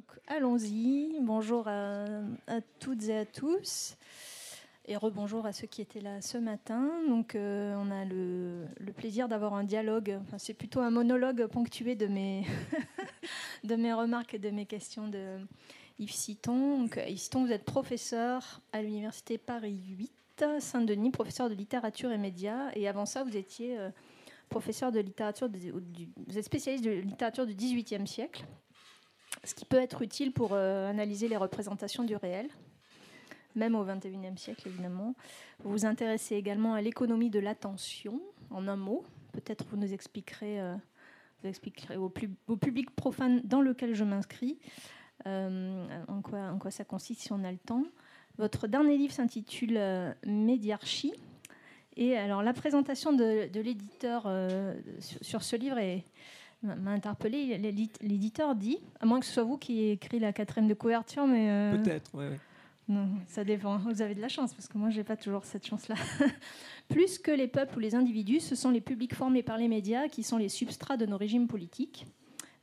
Donc allons-y. Bonjour à, toutes et à tous. Et rebonjour à ceux qui étaient là ce matin. Donc euh, on a le, plaisir d'avoir un dialogue. Enfin, c'est plutôt un monologue ponctué de mes, de mes remarques et de mes questions de Yves Citon. Donc, Yves Citon, vous êtes professeur à l'Université Paris 8, Saint-Denis, professeur de littérature et médias. Et avant ça, vous étiez... Euh, professeur de littérature, vous êtes spécialiste de littérature du XVIIIe siècle ce qui peut être utile pour euh, analyser les représentations du réel, même au XXIe siècle évidemment. Vous vous intéressez également à l'économie de l'attention, en un mot. Peut-être vous nous expliquerez, euh, vous expliquerez au, public profane dans lequel je m'inscris euh, en, quoi, ça consiste si on a le temps. Votre dernier livre s'intitule Médiarchie. Et alors la présentation de, l'éditeur sur, ce livre est, m'a interpellé. L'éditeur dit, à moins que ce soit vous qui ayez écrit la quatrième de couverture, mais. Euh, Peut-être, oui. Non, ça dépend. Vous avez de la chance, parce que moi, j'ai pas toujours cette chance-là. Plus que les peuples ou les individus, ce sont les publics formés par les médias qui sont les substrats de nos régimes politiques.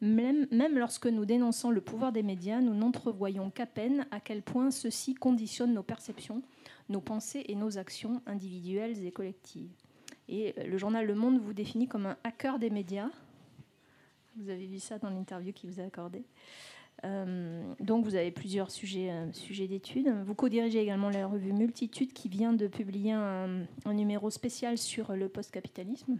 Même, même lorsque nous dénonçons le pouvoir des médias, nous n'entrevoyons qu'à peine à quel point ceux-ci conditionnent nos perceptions, nos pensées et nos actions individuelles et collectives. Et le journal Le Monde vous définit comme un hacker des médias, vous avez vu ça dans l'interview qui vous a accordé. Euh, donc vous avez plusieurs sujets, euh, sujets d'études. Vous co-dirigez également la revue Multitude qui vient de publier un, numéro spécial sur le post-capitalisme.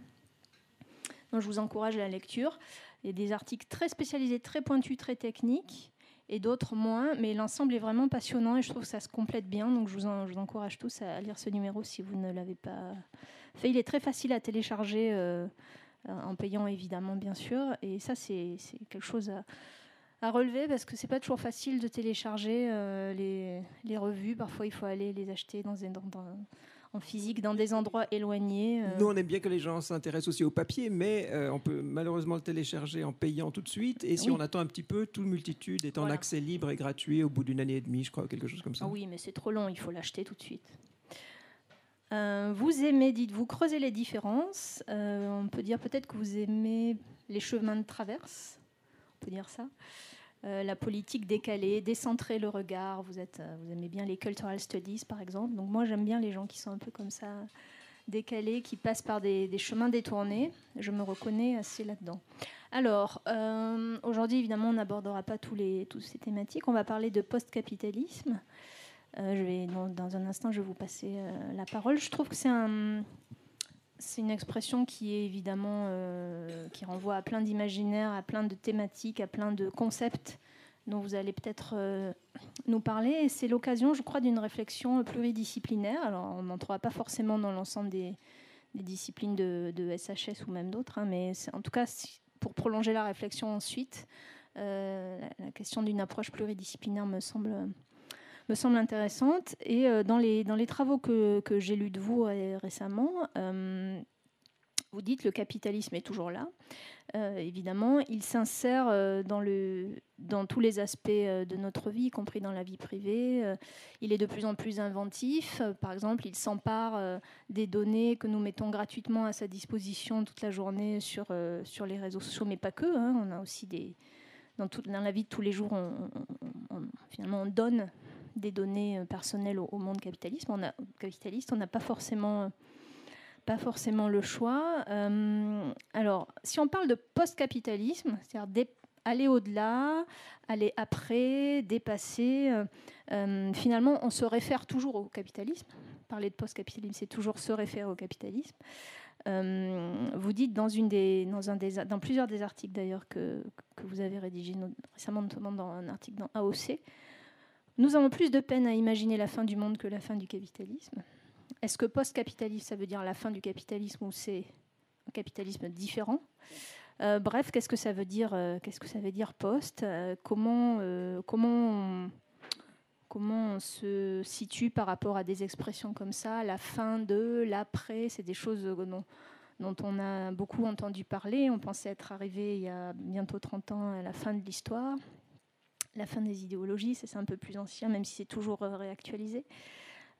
Donc je vous encourage à la lecture. Il y a des articles très spécialisés, très pointus, très techniques, et d'autres moins, mais l'ensemble est vraiment passionnant et je trouve que ça se complète bien. Donc je vous, encourage tous à lire ce numéro si vous ne l'avez pas fait. Il est très facile à télécharger. Euh, en payant évidemment bien sûr. Et ça, c'est quelque chose à, relever parce que c'est pas toujours facile de télécharger euh, les, revues. Parfois, il faut aller les acheter dans, en physique dans des endroits éloignés. Euh. Nous, on aime bien que les gens s'intéressent aussi au papier, mais on peut malheureusement le télécharger en payant tout de suite. Et si on attend un petit peu, tout multitude est en accès libre et gratuit au bout d'une année et demie, je crois, quelque chose comme ça. Ah oui, mais c'est trop long, il faut l'acheter tout de suite. Euh, vous aimez, dites-vous, creuser les différences. Euh, on peut dire peut-être que vous aimez les chemins de traverse. On peut dire ça. Euh, la politique décalée, décentrer le regard. Vous, aimez bien les cultural studies, par exemple. Donc moi, j'aime bien les gens qui sont un peu comme ça, décalés, qui passent par des, chemins détournés. Je me reconnais assez là-dedans. Alors, aujourd'hui, évidemment, on n'abordera pas tous toutes ces thématiques. On va parler de post-capitalisme. Euh, je vais, dans, un instant, je vais vous passer euh, la parole. Je trouve que c'est un, c'est une expression qui évidemment euh, qui renvoie à plein d'imaginaires, à plein de thématiques, à plein de concepts dont vous allez peut-être nous parler. C'est l'occasion, je crois, d'une réflexion pluridisciplinaire. Alors, on n'entrera pas forcément dans l'ensemble des, disciplines de, SHS ou même d'autres, hein, mais en tout cas, pour prolonger la réflexion ensuite, la, question d'une approche pluridisciplinaire me semble me semble intéressante. Et euh, dans, les, dans les travaux que, que j'ai lus de vous euh, récemment, euh, vous dites le capitalisme est toujours là. évidemment, il s'insère dans, dans tous les aspects de notre vie, y compris dans la vie privée. il est de plus en plus inventif. par exemple, il s'empare des données que nous mettons gratuitement à sa disposition toute la journée sur, sur les réseaux sociaux, mais pas que. Hein. On a aussi des... Dans, toute, dans la vie de tous les jours, finalement, on donne des données euh, personnelles au, monde capitaliste. On a, capitaliste. On n'a pas forcément, pas forcément le choix. Euh, alors, si on parle de post-capitalisme, c'est-à-dire aller au-delà, aller après, dépasser, euh, finalement, on se réfère toujours au capitalisme. Parler de post-capitalisme, c'est toujours se référer au capitalisme. vous dites dans, une des, dans, un des, dans plusieurs des articles d'ailleurs que, que, vous avez rédigés récemment, notamment dans un article dans AOC, nous avons plus de peine à imaginer la fin du monde que la fin du capitalisme. Est-ce que post-capitalisme, ça veut dire la fin du capitalisme ou c'est un capitalisme différent euh, Bref, qu'est-ce que ça veut dire euh, Qu'est-ce que ça veut dire post euh, Comment comment on, comment se situe par rapport à des expressions comme ça La fin de, l'après, c'est des choses dont, dont on a beaucoup entendu parler. On pensait être arrivé il y a bientôt 30 ans à la fin de l'histoire la fin des idéologies, c'est un peu plus ancien, même si c'est toujours euh, réactualisé.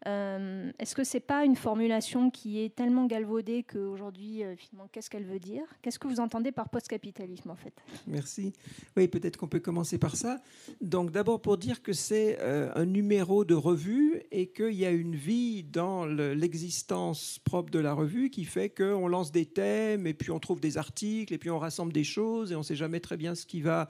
Euh, est-ce que c'est pas une formulation qui est tellement galvaudée qu'aujourd'hui, euh, finalement, qu'est-ce qu'elle veut dire? Qu'est-ce que vous entendez par post-capitalisme, en fait? Merci. Oui, peut-être qu'on peut commencer par ça. Donc, d'abord pour dire que c'est euh, un numéro de revue et qu'il y a une vie dans l'existence propre de la revue qui fait qu'on lance des thèmes et puis on trouve des articles et puis on rassemble des choses et on ne sait jamais très bien ce qui va,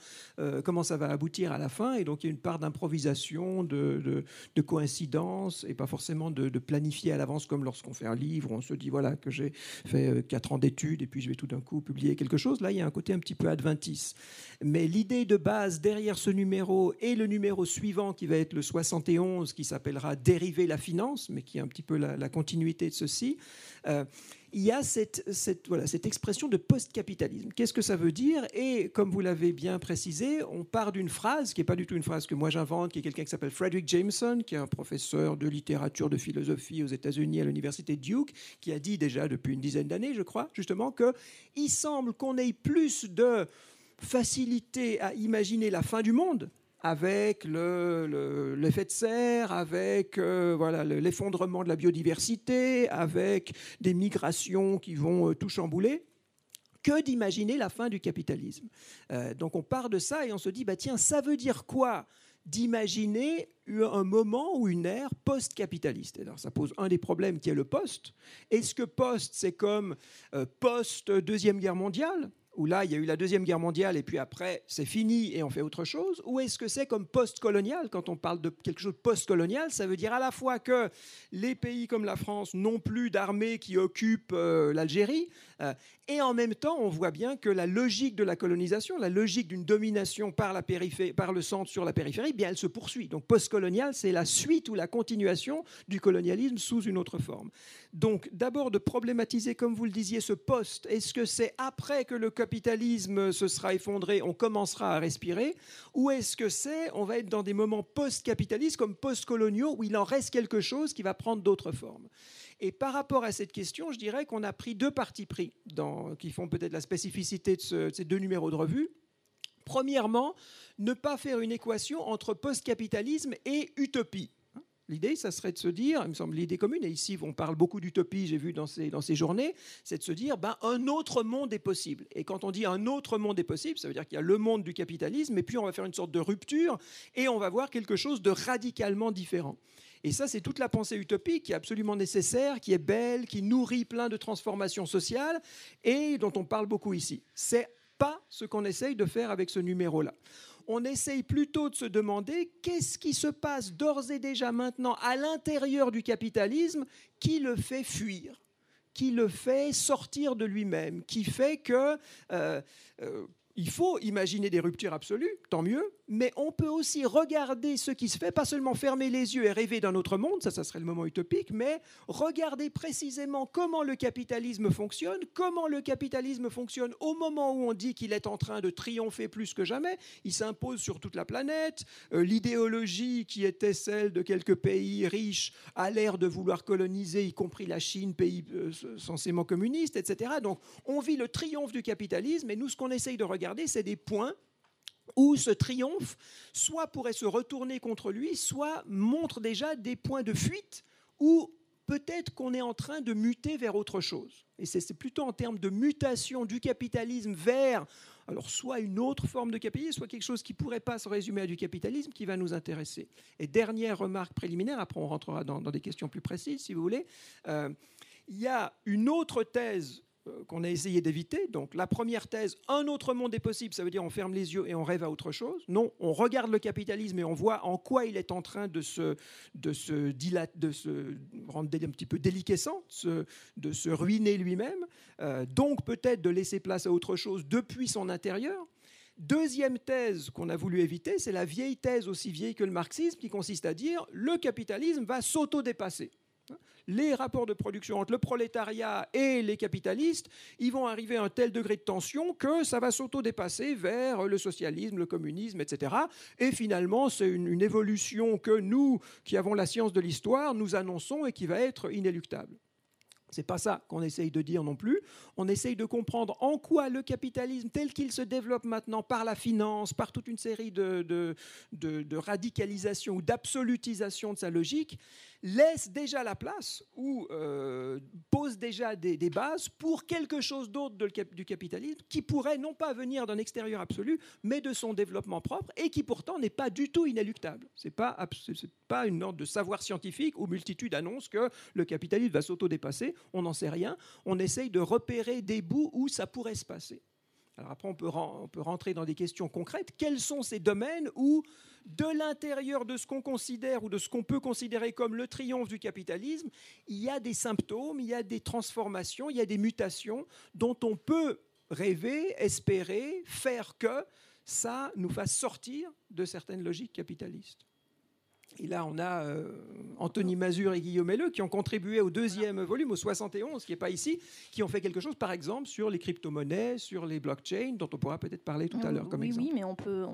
comment ça va aboutir à la fin. Et donc, il y a une part d'improvisation, de, de coïncidence et pas forcément forcément de, planifier à l'avance comme lorsqu'on fait un livre, on se dit voilà que j'ai fait euh, quatre ans d'études et puis je vais tout d'un coup publier quelque chose. Là, il y a un côté un petit peu adventice. Mais l'idée de base derrière ce numéro et le numéro suivant qui va être le 71, qui s'appellera Dériver la finance, mais qui est un petit peu la, continuité de ceci, euh, il y a cette, voilà, cette expression de post-capitalisme. Qu'est-ce que ça veut dire? Et comme vous l'avez bien précisé, on part d'une phrase qui n'est pas du tout une phrase que moi j'invente, qui est quelqu'un qui s'appelle Frederick Jameson, qui est un professeur de littérature, de philosophie aux États-Unis à l'université Duke, qui a dit déjà depuis une dizaine d'années, je crois, justement, qu'il semble qu'on ait plus de facilité à imaginer la fin du monde avec l'effet de serre, avec euh, voilà, l'effondrement de la biodiversité, avec des migrations qui vont euh, tout chambouler, que d'imaginer la fin du capitalisme. Euh, donc on part de ça et on se dit, bah, tiens, ça veut dire quoi d'imaginer un moment ou une ère post-capitaliste? Ça pose un des problèmes qui est le post. Est-ce que post, c'est comme post-deuxième guerre mondiale? Où là, il y a eu la Deuxième Guerre mondiale et puis après, c'est fini et on fait autre chose? Ou est-ce que c'est comme post-colonial? Quand on parle de quelque chose de post-colonial, ça veut dire à la fois que les pays comme la France n'ont plus d'armée qui occupe euh, l'Algérie, euh, et en même temps, on voit bien que la logique de la colonisation, la logique d'une domination par, la par le centre sur la périphérie, bien, elle se poursuit. Donc post-colonial, c'est la suite ou la continuation du colonialisme sous une autre forme. Donc d'abord de problématiser, comme vous le disiez, ce post. Est-ce que c'est après que le capitalisme se sera effondré, on commencera à respirer Ou est-ce que c'est, on va être dans des moments post-capitalistes comme post-coloniaux où il en reste quelque chose qui va prendre d'autres formes? Et par rapport à cette question, je dirais qu'on a pris deux partis pris qui font peut-être la spécificité de, ces deux numéros de revue. Premièrement, ne pas faire une équation entre post-capitalisme et utopie. L'idée, ça serait de se dire, il me semble l'idée commune, et ici on parle beaucoup d'utopie, j'ai vu dans ces, dans ces journées, c'est de se dire, ben, un autre monde est possible. Et quand on dit un autre monde est possible, ça veut dire qu'il y a le monde du capitalisme, et puis on va faire une sorte de rupture, et on va voir quelque chose de radicalement différent. Et ça, c'est toute la pensée utopique qui est absolument nécessaire, qui est belle, qui nourrit plein de transformations sociales et dont on parle beaucoup ici. C'est pas ce qu'on essaye de faire avec ce numéro-là. On essaye plutôt de se demander qu'est-ce qui se passe d'ores et déjà maintenant à l'intérieur du capitalisme qui le fait fuir qui le fait sortir de lui-même, qui fait que euh, euh, il faut imaginer des ruptures absolues, tant mieux, mais on peut aussi regarder ce qui se fait, pas seulement fermer les yeux et rêver d'un autre monde, ça, ça serait le moment utopique, mais regarder précisément comment le capitalisme fonctionne, comment le capitalisme fonctionne au moment où on dit qu'il est en train de triompher plus que jamais, il s'impose sur toute la planète, euh, l'idéologie qui était celle de quelques pays riches a l'air de vouloir coloniser, y compris la Chine, pays euh, censément communiste, etc. Donc on vit le triomphe du capitalisme, et nous, ce qu'on essaye de regarder, c'est des points où ce triomphe soit pourrait se retourner contre lui, soit montre déjà des points de fuite où peut-être qu'on est en train de muter vers autre chose. Et c'est plutôt en termes de mutation du capitalisme vers alors soit une autre forme de capitalisme, soit quelque chose qui ne pourrait pas se résumer à du capitalisme qui va nous intéresser. Et dernière remarque préliminaire, après on rentrera dans, des questions plus précises si vous voulez, euh, il y a une autre thèse qu'on a essayé d'éviter. Donc la première thèse, un autre monde est possible, ça veut dire on ferme les yeux et on rêve à autre chose. Non, on regarde le capitalisme et on voit en quoi il est en train de se, de se, de se rendre un petit peu déliquescent, de se ruiner lui-même. Euh, donc peut-être de laisser place à autre chose depuis son intérieur. Deuxième thèse qu'on a voulu éviter, c'est la vieille thèse aussi vieille que le marxisme qui consiste à dire le capitalisme va s'auto-dépasser les rapports de production entre le prolétariat et les capitalistes, ils vont arriver à un tel degré de tension que ça va s'auto-dépasser vers le socialisme, le communisme, etc. Et finalement, c'est une, évolution que nous, qui avons la science de l'histoire, nous annonçons et qui va être inéluctable. C'est pas ça qu'on essaye de dire non plus. On essaye de comprendre en quoi le capitalisme, tel qu'il se développe maintenant par la finance, par toute une série de, de, de radicalisation ou d'absolutisation de sa logique, laisse déjà la place ou euh, pose déjà des, bases pour quelque chose d'autre du capitalisme qui pourrait non pas venir d'un extérieur absolu, mais de son développement propre et qui pourtant n'est pas du tout inéluctable. Ce n'est pas, pas une ordre de savoir scientifique où multitude annonce que le capitalisme va s'auto-dépasser. On n'en sait rien. On essaye de repérer des bouts où ça pourrait se passer. Alors après, on peut, on peut rentrer dans des questions concrètes. Quels sont ces domaines où de l'intérieur de ce qu'on considère ou de ce qu'on peut considérer comme le triomphe du capitalisme, il y a des symptômes, il y a des transformations, il y a des mutations dont on peut rêver, espérer, faire que ça nous fasse sortir de certaines logiques capitalistes? Et là, on a euh, Anthony Mazur et Guillaume Helleux qui ont contribué au deuxième volume, au 71, qui n'est pas ici, qui ont fait quelque chose, par exemple, sur les crypto-monnaies, sur les blockchains, dont on pourra peut-être parler tout à l'heure comme oui, exemple. Oui, mais on peut,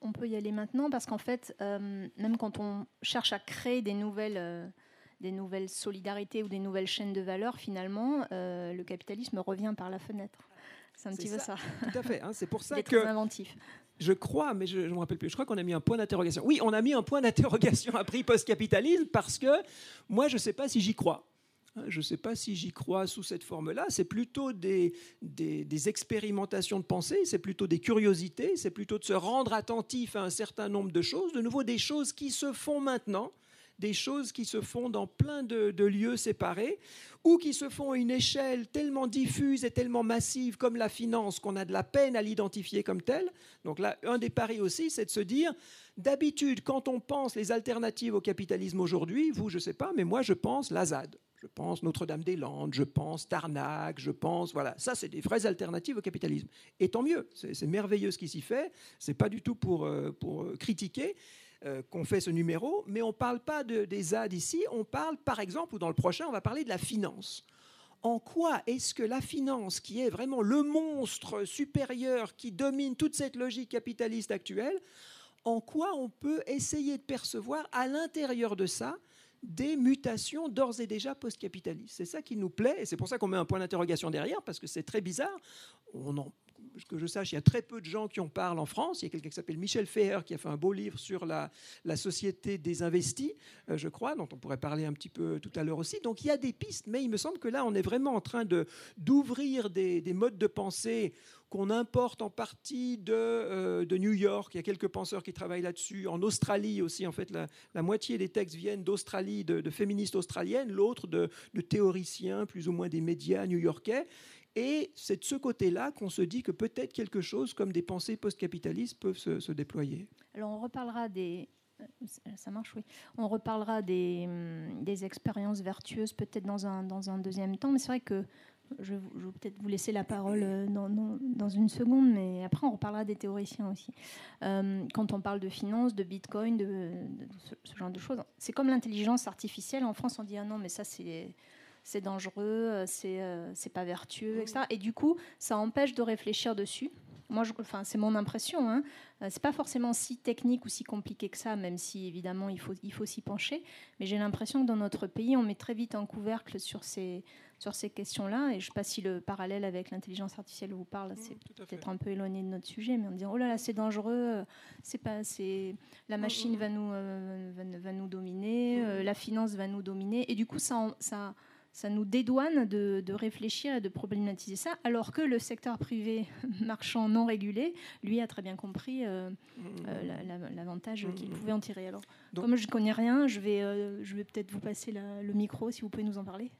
on, peut y aller maintenant, parce qu'en fait, euh, même quand on cherche à créer des nouvelles... Euh, des nouvelles solidarités ou des nouvelles chaînes de valeur, finalement, le capitalisme revient par la fenêtre. C'est un petit peu ça. Tout à fait. Hein, c'est pour ça que. Inventif je crois, mais je ne me rappelle plus, je crois qu'on a mis un point d'interrogation. Oui, on a mis un point d'interrogation à prix post-capitalisme parce que moi, je ne sais pas si j'y crois. Hein, je ne sais pas si j'y crois sous cette forme-là. C'est plutôt des, des, expérimentations de pensée, c'est plutôt des curiosités, c'est plutôt de se rendre attentif à un certain nombre de choses, de nouveau des choses qui se font maintenant, des choses qui se font dans plein de, lieux séparés ou qui se font à une échelle tellement diffuse et tellement massive comme la finance qu'on a de la peine à l'identifier comme telle. Donc là, un des paris aussi, c'est de se dire, d'habitude, quand on pense les alternatives au capitalisme aujourd'hui, vous, je ne sais pas, mais moi, je pense l'Azad. Je pense Notre-Dame-des-Landes, je pense Tarnac, je pense, voilà, ça c'est des vraies alternatives au capitalisme. Et tant mieux, c'est merveilleux ce qui s'y fait, c'est pas du tout pour, euh, pour euh, critiquer, euh, qu'on fait ce numéro, mais on ne parle pas de, des ZAD ici, on parle par exemple, ou dans le prochain, on va parler de la finance. En quoi est-ce que la finance, qui est vraiment le monstre supérieur qui domine toute cette logique capitaliste actuelle, en quoi on peut essayer de percevoir à l'intérieur de ça des mutations d'ores et déjà post-capitalistes? C'est ça qui nous plaît, et c'est pour ça qu'on met un point d'interrogation derrière, parce que c'est très bizarre. On en que je sache, il y a très peu de gens qui en parlent en France. Il y a quelqu'un qui s'appelle Michel Feher qui a fait un beau livre sur la, société des investis, euh, je crois, dont on pourrait parler un petit peu tout à l'heure aussi. Donc il y a des pistes, mais il me semble que là, on est vraiment en train de, d'ouvrir des, des modes de pensée qu'on importe en partie de, euh, de, New York. Il y a quelques penseurs qui travaillent là-dessus. En Australie aussi, en fait, la, moitié des textes viennent d'Australie, de, de, féministes australiennes, l'autre de, de, théoriciens, plus ou moins des médias new-yorkais. Et c'est de ce côté-là qu'on se dit que peut-être quelque chose comme des pensées post-capitalistes peuvent se, déployer. Alors on reparlera des... Euh, ça marche, oui. On reparlera des, hum, des expériences vertueuses peut-être dans un, dans un deuxième temps, mais c'est vrai que je, vais peut-être vous laisser la parole euh, dans, dans, une seconde, mais après on reparlera des théoriciens aussi. Euh, quand on parle de finance, de bitcoin, de, ce, genre de choses, c'est comme l'intelligence artificielle. En France, on dit ah non, mais ça c'est c'est dangereux, euh, c'est euh, pas vertueux, etc. Et du coup, ça empêche de réfléchir dessus. Moi, je, enfin, c'est mon impression. Hein. Euh, c'est pas forcément si technique ou si compliqué que ça, même si évidemment il faut, il faut s'y pencher. Mais j'ai l'impression que dans notre pays, on met très vite un couvercle sur ces, sur ces questions-là. Et je ne sais pas si le parallèle avec l'intelligence artificielle vous parle, c'est peut-être un peu éloigné de notre sujet, mais on dit oh là là, c'est dangereux, c'est pas, c'est la machine va nous, va, nous dominer, la finance va nous dominer, et du coup ça, ça ça nous dédouane de, réfléchir et de problématiser ça, alors que le secteur privé marchand non régulé, lui, a très bien compris euh, euh, l'avantage qu'il pouvait en tirer. Alors, comme je ne connais rien, je vais, euh, je vais peut-être vous passer le micro, si vous pouvez nous en parler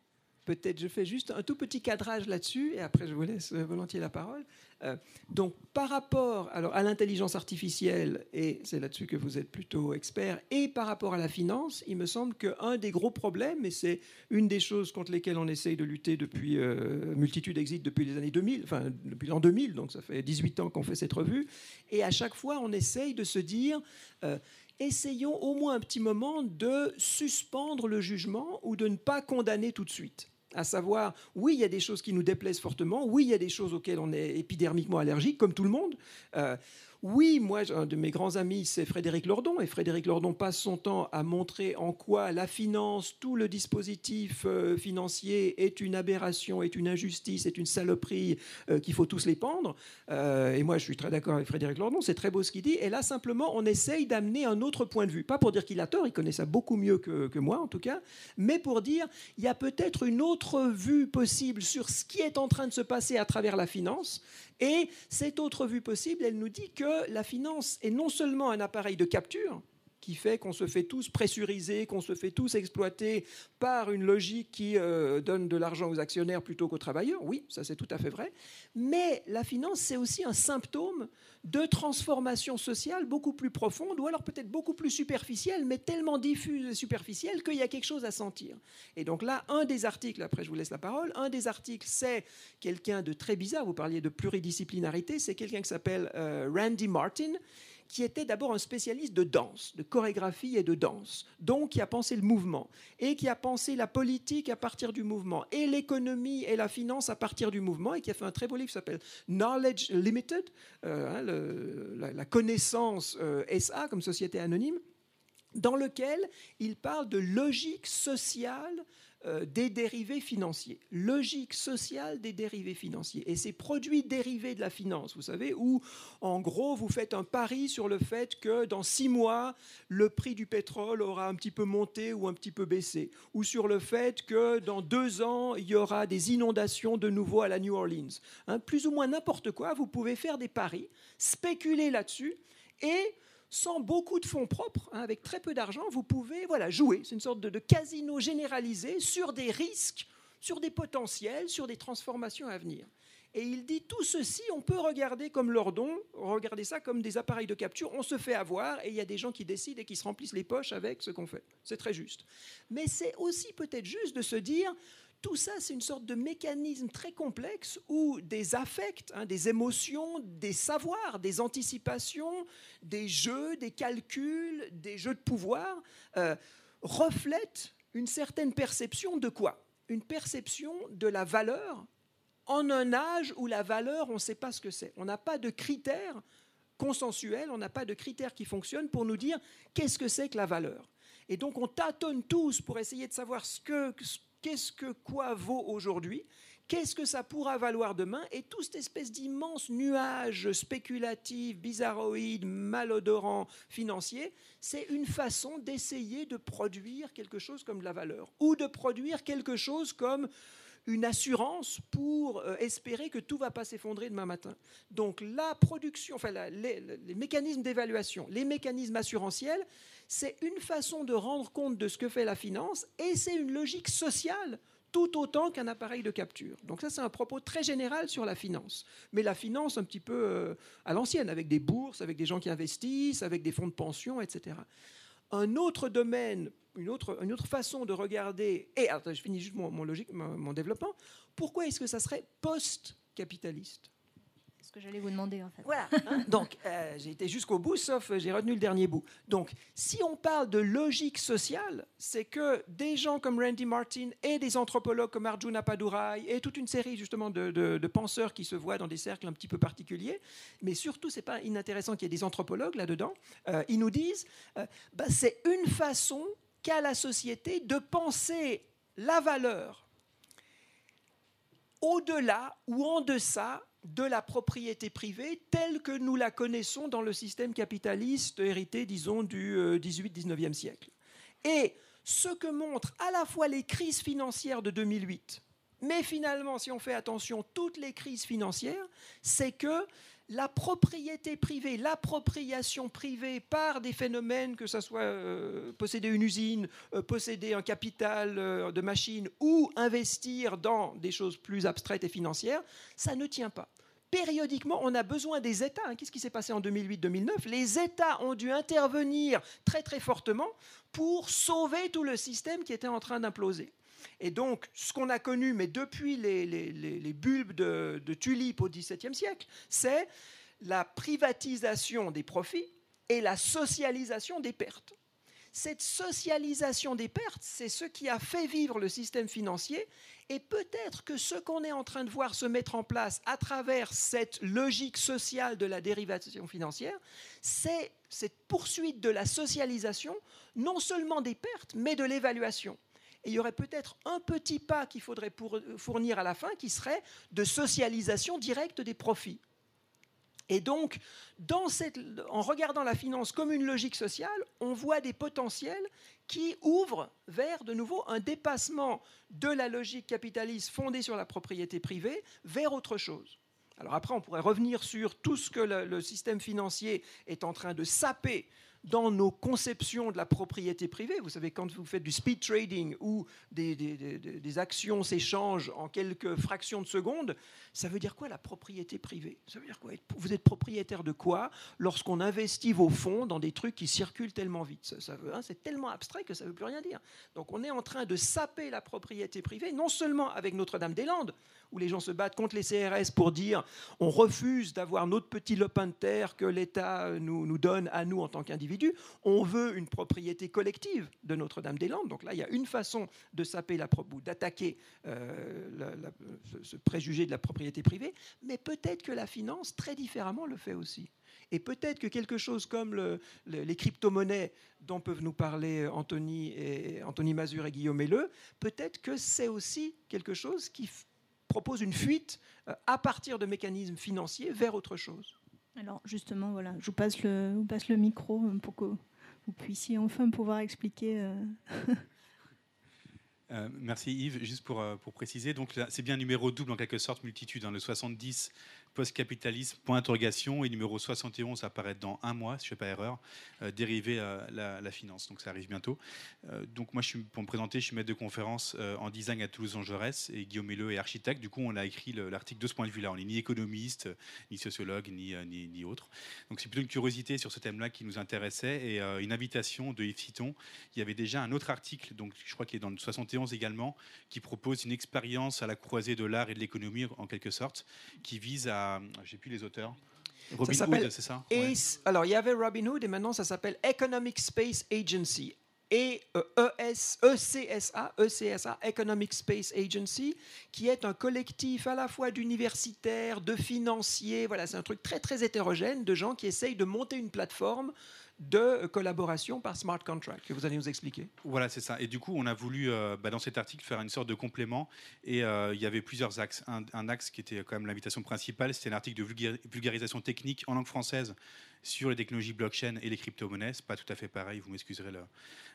peut-être je fais juste un tout petit cadrage là-dessus et après je vous laisse volontiers la parole. Euh, donc par rapport alors, à l'intelligence artificielle, et c'est là-dessus que vous êtes plutôt expert, et par rapport à la finance, il me semble qu'un des gros problèmes, et c'est une des choses contre lesquelles on essaye de lutter depuis euh, multitude exit depuis les années 2000, enfin depuis l'an 2000, donc ça fait 18 ans qu'on fait cette revue, et à chaque fois on essaye de se dire... Euh, essayons au moins un petit moment de suspendre le jugement ou de ne pas condamner tout de suite à savoir, oui, il y a des choses qui nous déplaisent fortement, oui, il y a des choses auxquelles on est épidermiquement allergique, comme tout le monde. Euh, Oui, moi, un de mes grands amis, c'est Frédéric Lordon, et Frédéric Lordon passe son temps à montrer en quoi la finance, tout le dispositif euh, financier est une aberration, est une injustice, est une saloperie, euh, qu'il faut tous les pendre. Euh, et moi, je suis très d'accord avec Frédéric Lordon, c'est très beau ce qu'il dit. Et là, simplement, on essaye d'amener un autre point de vue. Pas pour dire qu'il a tort, il connaît ça beaucoup mieux que, que moi, en tout cas, mais pour dire il y a peut-être une autre vue possible sur ce qui est en train de se passer à travers la finance et cette autre vue possible, elle nous dit que la finance est non seulement un appareil de capture, qui fait qu'on se fait tous pressuriser, qu'on se fait tous exploiter par une logique qui euh, donne de l'argent aux actionnaires plutôt qu'aux travailleurs. Oui, ça c'est tout à fait vrai. Mais la finance, c'est aussi un symptôme de transformation sociale beaucoup plus profonde, ou alors peut-être beaucoup plus superficielle, mais tellement diffuse et superficielle qu'il y a quelque chose à sentir. Et donc là, un des articles, après je vous laisse la parole, un des articles, c'est quelqu'un de très bizarre, vous parliez de pluridisciplinarité, c'est quelqu'un qui s'appelle euh, Randy Martin, qui était d'abord un spécialiste de danse, de chorégraphie et de danse, donc qui a pensé le mouvement, et qui a pensé la politique à partir du mouvement, et l'économie et la finance à partir du mouvement, et qui a fait un très beau livre qui s'appelle Knowledge Limited, euh, hein, la, connaissance euh, SA comme société anonyme, dans lequel il parle de logique sociale euh, des dérivés financiers, logique sociale des dérivés financiers. Et ces produits dérivés de la finance, vous savez, où en gros vous faites un pari sur le fait que dans six mois, le prix du pétrole aura un petit peu monté ou un petit peu baissé, ou sur le fait que dans deux ans, il y aura des inondations de nouveau à la New Orleans. Hein, plus ou moins n'importe quoi, vous pouvez faire des paris, spéculer là-dessus et sans beaucoup de fonds propres, hein, avec très peu d'argent, vous pouvez voilà, jouer. C'est une sorte de, casino généralisé sur des risques, sur des potentiels, sur des transformations à venir. Et il dit tout ceci, on peut regarder comme leur don, regarder ça comme des appareils de capture, on se fait avoir et il y a des gens qui décident et qui se remplissent les poches avec ce qu'on fait. C'est très juste. Mais c'est aussi peut-être juste de se dire, tout ça, c'est une sorte de mécanisme très complexe où des affects, hein, des émotions, des savoirs, des anticipations, des jeux, des calculs, des jeux de pouvoir euh, reflètent une certaine perception de quoi? Une perception de la valeur en un âge où la valeur, on ne sait pas ce que c'est. On n'a pas de critères consensuels, on n'a pas de critères qui fonctionnent pour nous dire qu'est-ce que c'est que la valeur. Et donc on tâtonne tous pour essayer de savoir ce que, qu'est-ce que quoi vaut aujourd'hui, qu'est-ce que ça pourra valoir demain, et tout cette espèce d'immense nuage spéculatif, bizarroïde, malodorant, financier, c'est une façon d'essayer de produire quelque chose comme de la valeur, ou de produire quelque chose comme une assurance pour euh, espérer que tout va pas s'effondrer demain matin. Donc la production, enfin les, les mécanismes d'évaluation, les mécanismes assurantiels, c'est une façon de rendre compte de ce que fait la finance et c'est une logique sociale tout autant qu'un appareil de capture. Donc ça, c'est un propos très général sur la finance. Mais la finance un petit peu euh, à l'ancienne, avec des bourses, avec des gens qui investissent, avec des fonds de pension, etc. Un autre domaine, une autre, façon de regarder, et je finis juste mon, logique, mon développement, pourquoi est-ce que ça serait post-capitaliste? Ce que j'allais vous demander en fait. Voilà. Donc, euh, j'ai été jusqu'au bout, sauf euh, j'ai retenu le dernier bout. Donc, si on parle de logique sociale, c'est que des gens comme Randy Martin et des anthropologues comme Arjuna Padurai et toute une série justement de, penseurs qui se voient dans des cercles un petit peu particuliers, mais surtout, c'est pas inintéressant qu'il y ait des anthropologues là-dedans, euh, ils nous disent, bah, c'est une façon qu'a la société de penser la valeur au-delà ou en deçà de la propriété privée telle que nous la connaissons dans le système capitaliste hérité, disons, du 18-19e euh, siècle. Et ce que montrent à la fois les crises financières de 2008, mais finalement, si on fait attention, toutes les crises financières, c'est que la propriété privée, l'appropriation privée par des phénomènes, que ce soit euh, posséder une usine, euh, posséder un capital euh, de machine ou investir dans des choses plus abstraites et financières, ça ne tient pas. Périodiquement, on a besoin des États. Hein. Qu'est-ce qui s'est passé en 2008-2009 Les États ont dû intervenir très très fortement pour sauver tout le système qui était en train d'imploser. Et donc, ce qu'on a connu, mais depuis les, bulbes de, de tulipes au XVIIe siècle, c'est la privatisation des profits et la socialisation des pertes. cette socialisation des pertes, c'est ce qui a fait vivre le système financier. Et peut-être que ce qu'on est en train de voir se mettre en place à travers cette logique sociale de la dérivation financière, c'est cette poursuite de la socialisation, non seulement des pertes, mais de l'évaluation. Et il y aurait peut-être un petit pas qu'il faudrait fournir à la fin, qui serait de socialisation directe des profits. Et donc, en regardant la finance comme une logique sociale, on voit des potentiels qui ouvrent vers, de nouveau, un dépassement de la logique capitaliste fondée sur la propriété privée vers autre chose. Alors après, on pourrait revenir sur tout ce que le système financier est en train de saper dans nos conceptions de la propriété privée. Vous savez, quand vous faites du speed trading où des, actions s'échangent en quelques fractions de secondes, ça veut dire quoi la propriété privée? Ça veut dire quoi? Vous êtes propriétaire de quoi? Lorsqu'on investit vos fonds dans des trucs qui circulent tellement vite ça, hein, C'est tellement abstrait que ça ne veut plus rien dire. Donc on est en train de saper la propriété privée, non seulement avec Notre-Dame-des-Landes, où les gens se battent contre les CRS pour dire on refuse d'avoir notre petit lopin de terre que l'État nous, nous donne à nous en tant qu'individus, on veut une propriété collective de Notre-Dame-des-Landes. Donc là, il y a une façon de saper la ou d'attaquer euh, ce préjugé de la propriété privée, mais peut-être que la finance, très différemment, le fait aussi. Et peut-être que quelque chose comme les crypto-monnaies dont peuvent nous parler Anthony, et, Mazur et Guillaume Helleux, peut-être que c'est aussi quelque chose qui propose une fuite euh, à partir de mécanismes financiers vers autre chose. Alors justement, voilà, je vous passe le, vous passe le micro euh, pour que vous puissiez enfin pouvoir expliquer. Euh. merci Yves. Juste pour, pour préciser, donc c'est bien numéro double en quelque sorte multitude. Hein, le 70 post-capitalisme, point d'interrogation, et numéro 71 apparaît dans un mois, si je ne fais pas erreur, euh, dérivé à la, finance. Donc ça arrive bientôt. Euh, donc moi, pour me présenter, je suis maître de conférence euh, en design à Toulouse-en Jaurès, et Guillaume Melleux est architecte. Du coup, on a écrit l'article de ce point de vue-là. On n'est ni économiste, ni sociologue, ni, ni, ni autre. Donc c'est plutôt une curiosité sur ce thème-là qui nous intéressait, et une invitation de Yves Citon. Il y avait déjà un autre article, donc je crois qu'il est dans le 71 également, qui propose une expérience à la croisée de l'art et de l'économie, en quelque sorte, qui vise à j'ai plus les auteurs. Robin Hood, c'est ça? Alors, il y avait Robin Hood et maintenant ça s'appelle Economic Space Agency. Et ECSA, e ECSA, Economic Space Agency, qui est un collectif à la fois d'universitaires, de financiers, voilà, c'est un truc très très hétérogène de gens qui essayent de monter une plateforme de collaboration par smart contract que vous allez nous expliquer. Voilà, c'est ça. Et du coup, on a voulu, euh, bah, dans cet article, faire une sorte de complément. Et euh, il y avait plusieurs axes. Un, axe qui était quand même l'invitation principale, c'était un article de vulgarisation technique en langue française sur les technologies blockchain et les crypto-monnaies. C'est pas tout à fait pareil, vous m'excuserez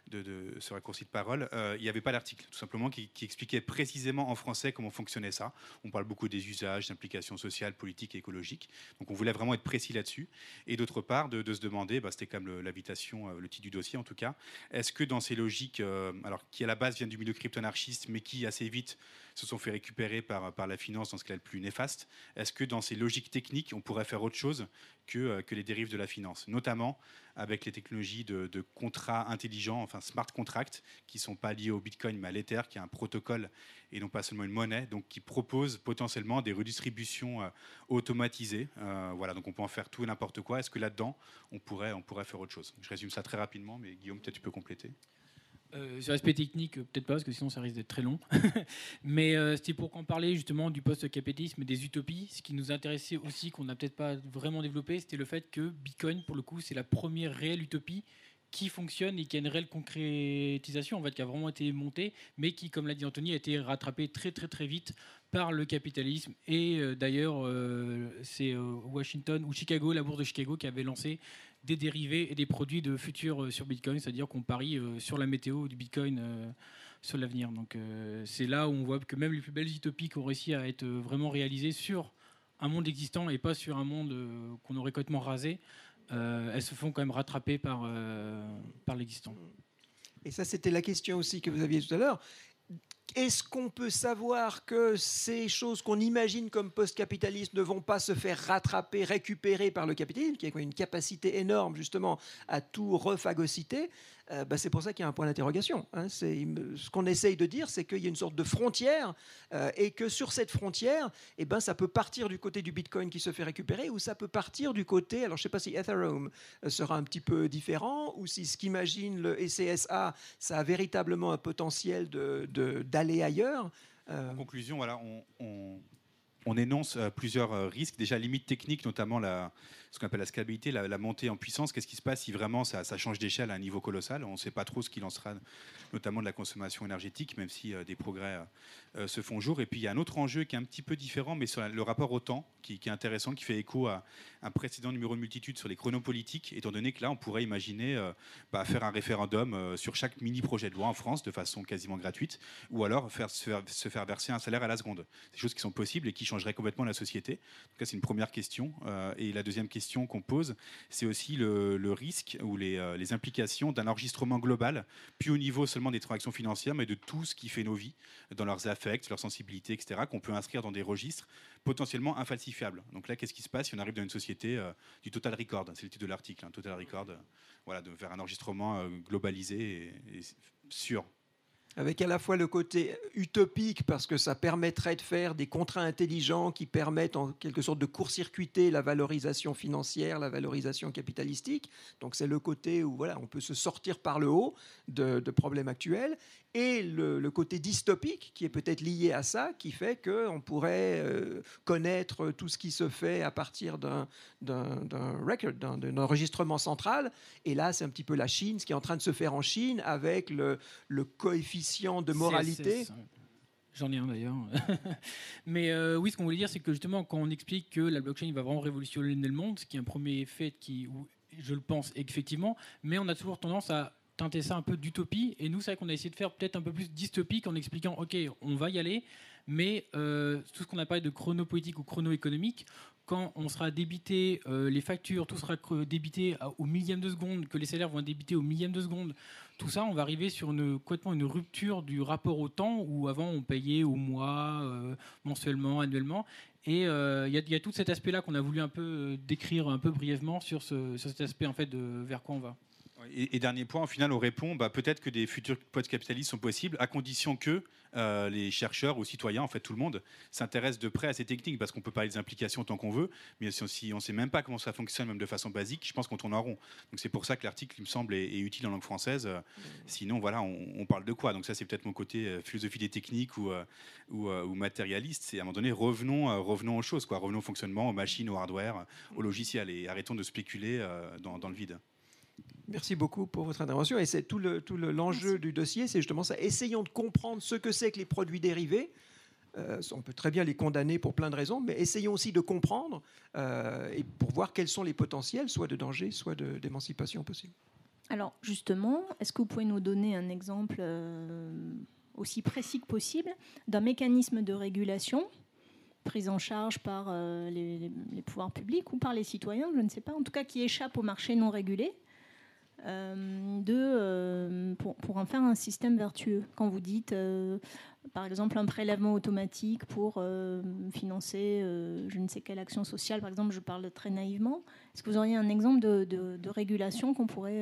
de, ce raccourci de parole. Euh, il n'y avait pas d'article, tout simplement, qui, expliquait précisément en français comment fonctionnait ça. On parle beaucoup des usages, d'implications sociales, politiques et écologiques. Donc on voulait vraiment être précis là-dessus. Et d'autre part, de, se demander, bah, c'était comme l'invitation, euh, le, titre du dossier en tout cas, est-ce que dans ces logiques, euh, alors qui à la base viennent du milieu crypto-anarchiste, mais qui assez vite se sont fait récupérer par, la finance dans ce est le plus néfaste, est-ce que dans ces logiques techniques, on pourrait faire autre chose que, que les dérives de la finance, notamment avec les technologies de, contrats intelligents, enfin smart contracts, qui ne sont pas liés au Bitcoin mais à l'Ether, qui est un protocole et non pas seulement une monnaie, donc qui propose potentiellement des redistributions euh, automatisées. Euh, voilà, donc on peut en faire tout et n'importe quoi. Est-ce que là-dedans, on pourrait faire autre chose? Je résume ça très rapidement, mais Guillaume, peut-être tu peux compléter. Euh, sur l'aspect technique, peut-être pas, parce que sinon ça risque d'être très long. Mais euh, c'était pour qu'on parlait justement du post-capitalisme et des utopies. Ce qui nous intéressait aussi, qu'on n'a peut-être pas vraiment développé, c'était le fait que Bitcoin, pour le coup, c'est la première réelle utopie qui fonctionne et qui a une réelle concrétisation, en fait, qui a vraiment été montée, mais qui, comme l'a dit Anthony, a été rattrapée très très très vite par le capitalisme. Et euh, d'ailleurs, c'est Washington ou Chicago, la bourse de Chicago, qui avait lancé des dérivés et des produits de futur euh, sur Bitcoin, c'est-à-dire qu'on parie euh, sur la météo du Bitcoin euh, sur l'avenir. Donc c'est là où on voit que même les plus belles utopies ont réussi à être vraiment réalisées sur un monde existant et pas sur un monde qu'on aurait complètement rasé, elles se font quand même rattraper par, par l'existant. Et ça, c'était la question aussi que vous aviez tout à l'heure est-ce qu'on peut savoir que ces choses qu'on imagine comme post-capitalistes ne vont pas se faire rattraper, récupérer par le capitalisme, qui a une capacité énorme justement à tout refagociter? Euh, bah, c'est pour ça qu'il y a un point d'interrogation. Hein. Ce qu'on essaye de dire, c'est qu'il y a une sorte de frontière euh, et que sur cette frontière, eh ben, ça peut partir du côté du Bitcoin qui se fait récupérer ou ça peut partir du côté, alors je ne sais pas si Ethereum euh, sera un petit peu différent ou si ce qu'imagine le ECSA, ça a véritablement un potentiel de, ailleurs. En conclusion, voilà, on, on énonce plusieurs risques, déjà limites techniques, notamment la, ce qu'on appelle la scalabilité, la, montée en puissance. Qu'est-ce qui se passe si vraiment ça, change d'échelle à un niveau colossal? On ne sait pas trop ce qu'il en sera, notamment de la consommation énergétique, même si euh, des progrès euh, euh, se font jour. Et puis il y a un autre enjeu qui est un petit peu différent, mais sur le rapport au temps, qui, est intéressant, qui fait écho à un précédent numéro de multitude sur les chronopolitiques, étant donné que là, on pourrait imaginer bah, faire un référendum sur chaque mini-projet de loi en France de façon quasiment gratuite, ou alors faire, se, faire, verser un salaire à la seconde. Des choses qui sont possibles et qui changeraient complètement la société. Donc c'est une première question. et la deuxième question, qu'on pose, c'est aussi le, risque ou euh, les, implications d'un enregistrement global, puis au niveau seulement des transactions financières, mais de tout ce qui fait nos vies, dans leurs affects, leurs sensibilités, etc., qu'on peut inscrire dans des registres potentiellement infalsifiables. Donc là, qu'est-ce qui se passe si on arrive dans une société euh, du total record? C'est le titre de l'article, hein, total record, euh, voilà, de faire un enregistrement globalisé et sûr avec à la fois le côté utopique, parce que ça permettrait de faire des contrats intelligents qui permettent en quelque sorte de court-circuiter la valorisation financière, la valorisation capitalistique. Donc c'est le côté où voilà, on peut se sortir par le haut de, problèmes actuels. Et le, côté dystopique qui est peut-être lié à ça, qui fait qu'on pourrait euh, connaître tout ce qui se fait à partir d'un record, d'un enregistrement central. Et là, c'est un petit peu la Chine, ce qui est en train de se faire en Chine avec le, le coefficient de moralité. J'en ai un d'ailleurs. Mais euh, oui, ce qu'on voulait dire, c'est que justement, quand on explique que la blockchain va vraiment révolutionner le monde, ce qui est un premier fait qui, je le pense effectivement, mais on a toujours tendance à teinter ça un peu d'utopie. Et nous, c'est vrai qu'on a essayé de faire peut-être un peu plus dystopique en expliquant, OK, on va y aller, mais euh, tout ce qu'on a parlé de chronopolitique ou chrono-économique, quand on sera débité euh, les factures, tout sera débité au millième de seconde, que les salaires vont être débités au millième de seconde, tout ça, on va arriver sur une, complètement une rupture du rapport au temps où avant on payait au mois, euh, mensuellement, annuellement. Et il y, a tout cet aspect-là qu'on a voulu un peu décrire un peu brièvement sur, ce, sur cet aspect en fait vers quoi on va. Et, dernier point, au final, on répond bah, peut-être que des futurs post-capitalistes sont possibles, à condition que euh, les chercheurs ou citoyens, en fait tout le monde, s'intéressent de près à ces techniques, parce qu'on peut parler des implications tant qu'on veut, mais si on ne sait même pas comment ça fonctionne, même de façon basique, je pense qu'on tourne en rond. Donc c'est pour ça que l'article, il me semble, est, utile en langue française. Mmh. Sinon, voilà, on, parle de quoi? Donc ça, c'est peut-être mon côté euh, philosophie des techniques ou, euh, ou, matérialiste. C'est à un moment donné, revenons, revenons aux choses, quoi. revenons au fonctionnement, aux machines, au hardware, au logiciel, et arrêtons de spéculer dans le vide. Merci beaucoup pour votre intervention. Et c'est tout l'enjeu le, tout le, du dossier, c'est justement ça. Essayons de comprendre ce que c'est que les produits dérivés. Euh, on peut très bien les condamner pour plein de raisons, mais essayons aussi de comprendre euh, et pour voir quels sont les potentiels, soit de danger, soit d'émancipation possible. Alors justement, est-ce que vous pouvez nous donner un exemple euh, aussi précis que possible d'un mécanisme de régulation pris en charge par les, les, pouvoirs publics ou par les citoyens, je ne sais pas, en tout cas qui échappe au marché non régulé euh, de, euh, pour, en faire un système vertueux. Quand vous dites, euh, par exemple, un prélèvement automatique pour financer je ne sais quelle action sociale, par exemple, je parle très naïvement, est-ce que vous auriez un exemple de, régulation qu'on pourrait...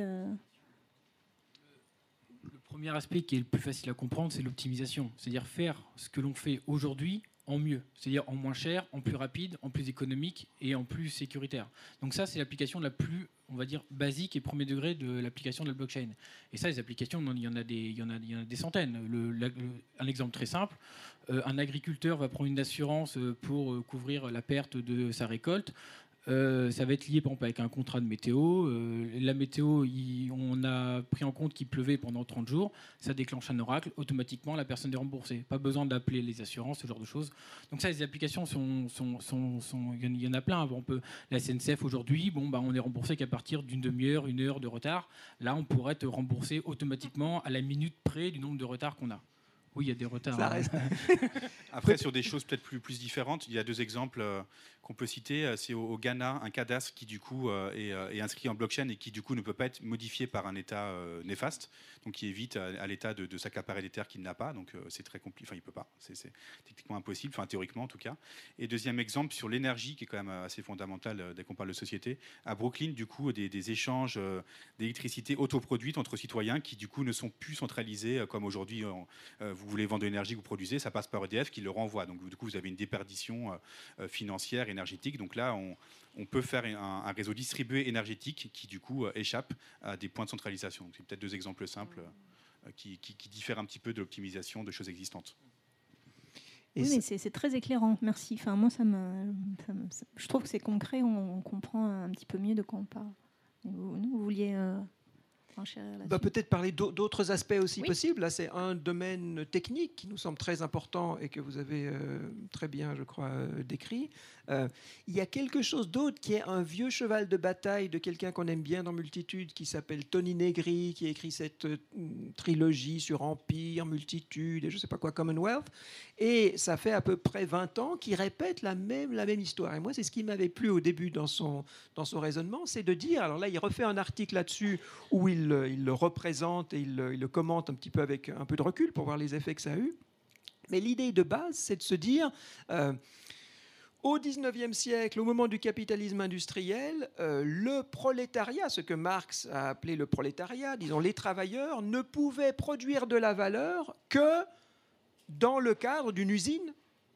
Le premier aspect qui est le plus facile à comprendre, c'est l'optimisation. C'est-à-dire faire ce que l'on fait aujourd'hui en mieux, c'est-à-dire en moins cher, en plus rapide, en plus économique et en plus sécuritaire. Donc ça, c'est l'application la plus, on va dire, basique et premier degré de l'application de la blockchain. Et ça, les applications, il y en a des, centaines. un exemple très simple, euh, un agriculteur va prendre une assurance euh, pour euh, couvrir la perte de sa récolte. Euh, ça va être lié par exemple avec un contrat de météo. Euh, la météo, on a pris en compte qu'il pleuvait pendant 30 jours. Ça déclenche un oracle. Automatiquement, la personne est remboursée. Pas besoin d'appeler les assurances, ce genre de choses. Donc ça, les applications sont, il y en a plein. On peut, la SNCF aujourd'hui, bon, bah, on est remboursé qu'à partir d'une demi-heure, une heure de retard. Là, on pourrait être remboursé automatiquement à la minute près du nombre de retards qu'on a. Oui, il y a des retards. Ça hein. reste- Après, sur des choses peut-être plus, plus différentes, il y a deux exemples euh, qu'on peut citer. Euh, C'est au, Ghana, un cadastre qui, du coup, euh, est, euh, est inscrit en blockchain et qui, du coup, ne peut pas être modifié par un État néfaste, donc qui évite à, l'État de, s'accaparer des terres qu'il n'a pas. Donc, c'est très compliqué. Enfin, il peut pas. C'est techniquement impossible, enfin, théoriquement en tout cas. Et deuxième exemple, sur l'énergie, qui est quand même assez fondamental euh, dès qu'on parle de société. À Brooklyn, du coup, des, échanges d'électricité autoproduite entre citoyens qui, du coup, ne sont plus centralisés comme aujourd'hui. vous voulez vendre l'énergie que vous produisez, ça passe par EDF qui le renvoie. Donc, du coup, vous avez une déperdition financière, énergétique. Donc là, on, on peut faire un, un réseau distribué énergétique qui, du coup, euh, échappe à des points de centralisation. Donc, C'est peut-être deux exemples simples euh, qui, qui- qui diffèrent un petit peu de l'optimisation de choses existantes. Et Oui, mais c'est c'est très éclairant, merci. Enfin, moi, ça me, ça me- ça- je trouve que c'est concret, on, on comprend un petit peu mieux de quoi on parle. Vous, vous vouliez euh, enchérir là-dessus Bah, Peut-être parler d'au- d'autres aspects aussi Oui. possibles. Là, c'est un domaine technique qui nous semble très important et que vous avez euh, très bien, je crois, euh, décrit. Euh, il y a quelque chose d'autre qui est un vieux cheval de bataille de quelqu'un qu'on aime bien dans Multitude, qui s'appelle Tony Negri, qui a écrit cette euh, trilogie sur Empire, Multitude et je ne sais pas quoi, Commonwealth. Et ça fait à peu près 20 ans qu'il répète la même, la même histoire. Et moi, c'est ce qui m'avait plu au début dans son, dans son raisonnement, c'est de dire, alors là, il refait un article là-dessus où il, il le représente et il, le- il le commente un petit peu avec un peu de recul pour voir les effets que ça a eu. Mais l'idée de base, c'est de se dire, euh, au 19e siècle, au moment du capitalisme industriel, euh, le prolétariat, ce que Marx a appelé le prolétariat, disons les travailleurs, ne pouvaient produire de la valeur que dans le cadre d'une usine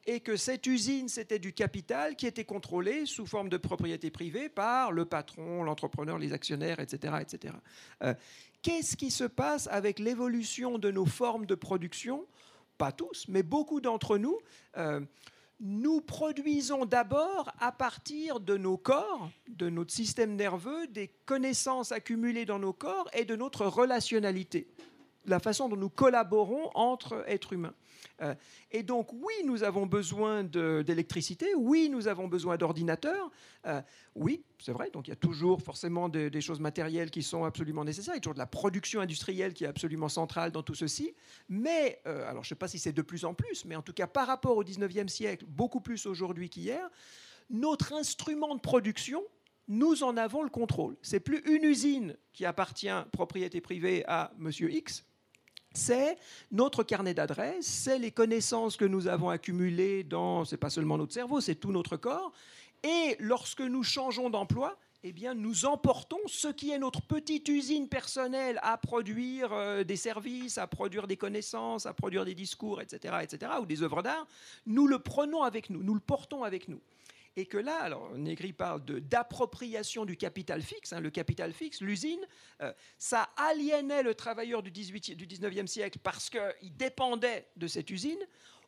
et que cette usine, c'était du capital qui était contrôlé sous forme de propriété privée par le patron, l'entrepreneur, les actionnaires, etc. etc. Euh, Qu'est-ce qui se passe avec l'évolution de nos formes de production? Pas tous, mais beaucoup d'entre nous. euh, nous produisons d'abord à partir de nos corps, de notre système nerveux, des connaissances accumulées dans nos corps et de notre relationnalité, la façon dont nous collaborons entre êtres humains. Euh, et donc oui, nous avons besoin d'électricité, oui, nous avons besoin d'ordinateurs, euh, oui, c'est vrai, donc il y a toujours forcément des, des choses matérielles qui sont absolument nécessaires, il y a toujours de la production industrielle qui est absolument centrale dans tout ceci, mais, euh, alors je ne sais pas si c'est de plus en plus, mais en tout cas par rapport au 19e siècle, beaucoup plus aujourd'hui qu'hier, notre instrument de production, nous en avons le contrôle. C'est plus une usine qui appartient propriété privée à Monsieur X, c'est notre carnet d'adresses, c'est les connaissances que nous avons accumulées dans, c'est pas seulement notre cerveau, c'est tout notre corps. Et lorsque nous changeons d'emploi, eh bien, nous emportons ce qui est notre petite usine personnelle à produire euh, des services, à produire des connaissances, à produire des discours, etc., etc., ou des œuvres d'art. Nous le prenons avec nous, nous le portons avec nous. Et que là, alors parle d'appropriation du capital fixe. hein, le capital fixe, l'usine, euh, ça aliénait le travailleur du, 18, du 19e siècle parce qu'il dépendait de cette usine.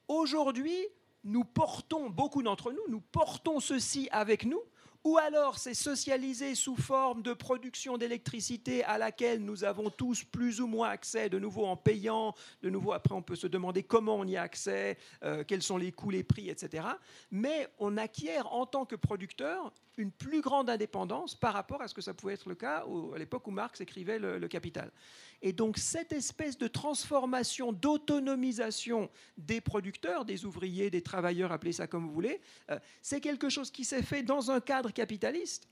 Aujourd'hui, nous portons, beaucoup d'entre nous, nous portons ceci avec nous, ou alors c'est socialisé sous forme de production d'électricité à laquelle nous avons tous plus ou moins accès, de nouveau en payant, de nouveau après on peut se demander comment on y a accès, euh, quels sont les coûts, les prix, etc. Mais on acquiert en tant que producteur une plus grande indépendance par rapport à ce que ça pouvait être le cas à l'époque où Marx écrivait le Capital. Et donc cette espèce de transformation, d'autonomisation des producteurs, des ouvriers, des travailleurs, appelez ça comme vous voulez, euh, c'est quelque chose qui s'est fait dans un cadre capitaliste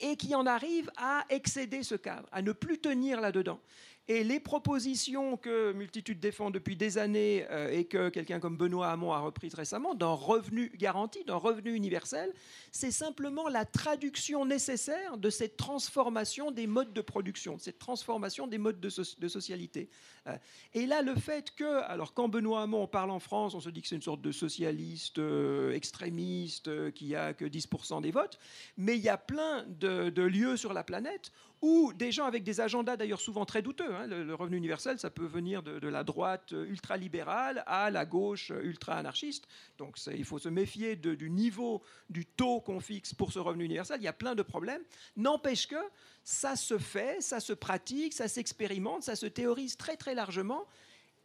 et qui en arrive à excéder ce cadre, à ne plus tenir là-dedans. Et les propositions que Multitude défend depuis des années euh, et que quelqu'un comme Benoît Hamon a reprises récemment, d'un revenu garanti, d'un revenu universel, c'est simplement la traduction nécessaire de cette transformation des modes de production, de cette transformation des modes de, so- de socialité. Euh, et là, le fait que, alors quand Benoît Hamon parle en France, on se dit que c'est une sorte de socialiste euh, extrémiste qui a que 10% des votes, mais il y a plein de lieux sur la planète où des gens avec des agendas d'ailleurs souvent très douteux, hein, le, revenu universel, ça peut venir de, la droite euh, ultralibérale à la gauche euh, ultra-anarchiste. Donc il faut se méfier du niveau, du taux qu'on fixe pour ce revenu universel. Il y a plein de problèmes. N'empêche que ça se fait, ça se pratique, ça s'expérimente, ça se théorise très très largement.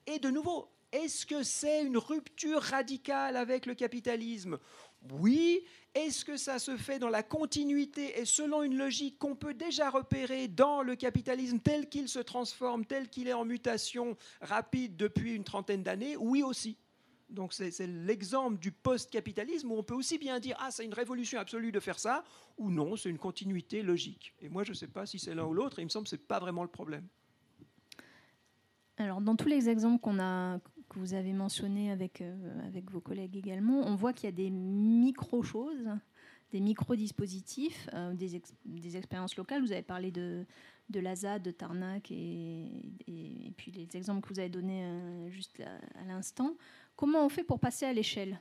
Et de nouveau, est-ce que c'est une rupture radicale avec le capitalisme? Oui. Est-ce que ça se fait dans la continuité et selon une logique qu'on peut déjà repérer dans le capitalisme tel qu'il se transforme, tel qu'il est en mutation rapide depuis une trentaine d'années? Oui aussi. Donc c'est l'exemple du post-capitalisme où on peut aussi bien dire ah c'est une révolution absolue de faire ça ou non c'est une continuité logique. Et moi je ne sais pas si c'est l'un ou l'autre. Il me semble que c'est pas vraiment le problème. Alors dans tous les exemples qu'on a vous avez mentionnés avec euh, avec vos collègues également, on voit qu'il y a des micro choses, des micro dispositifs, euh, des, des, expériences locales. Vous avez parlé de de de Tarnac et, et, puis les exemples que vous avez donnés euh, juste à l'instant Comment on fait pour passer à l'échelle?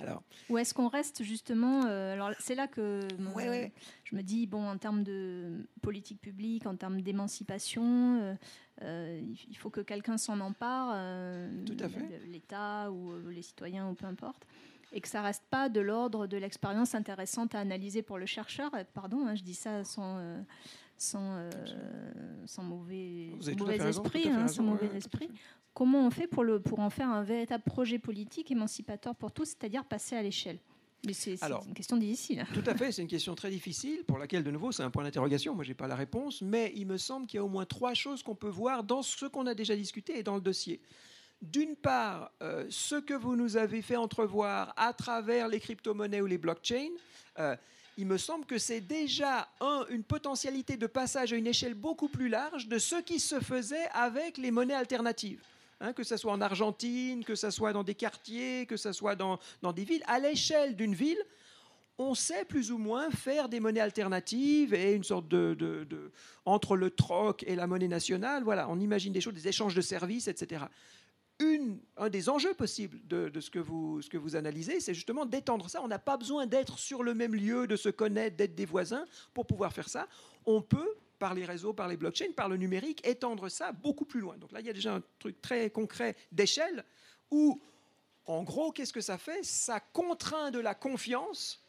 Alors, Ou est-ce qu'on reste justement euh, Alors c'est là que je me dis bon en termes de politique publique, en termes d'émancipation, euh, euh, il faut que quelqu'un s'en empare, l'État ou les citoyens ou peu importe, et que ça reste pas de l'ordre de l'expérience intéressante à analyser pour le chercheur. Pardon, hein, je dis ça sans sans, sans mauvais, esprit, sans mauvais esprit. Comment on fait pour, le, pour en faire un véritable projet politique émancipateur pour tous, c'est-à-dire passer à l'échelle? Mais c'est une question difficile. Tout à fait, c'est une question très difficile pour laquelle, de nouveau, c'est un point d'interrogation. Moi, je n'ai pas la réponse, mais il me semble qu'il y a au moins trois choses qu'on peut voir dans ce qu'on a déjà discuté et dans le dossier. D'une part, euh, ce que vous nous avez fait entrevoir à travers les crypto-monnaies ou les blockchains, euh, il me semble que c'est déjà un, une potentialité de passage à une échelle beaucoup plus large de ce qui se faisait avec les monnaies alternatives. Hein, que ce soit en Argentine, que ce soit dans des quartiers, que ce soit dans, des villes, à l'échelle d'une ville, on sait plus ou moins faire des monnaies alternatives et une sorte de, entre le troc et la monnaie nationale. Voilà, on imagine des choses, des échanges de services, etc. Un des enjeux possibles de, ce, que vous, ce que vous analysez, c'est justement d'étendre ça. On n'a pas besoin d'être sur le même lieu, de se connaître, d'être des voisins pour pouvoir faire ça. On peut par les réseaux, par les blockchains, par le numérique, étendre ça beaucoup plus loin. Donc là, il y a déjà un truc très concret d'échelle où, en gros, qu'est-ce que ça fait? Ça contraint de la confiance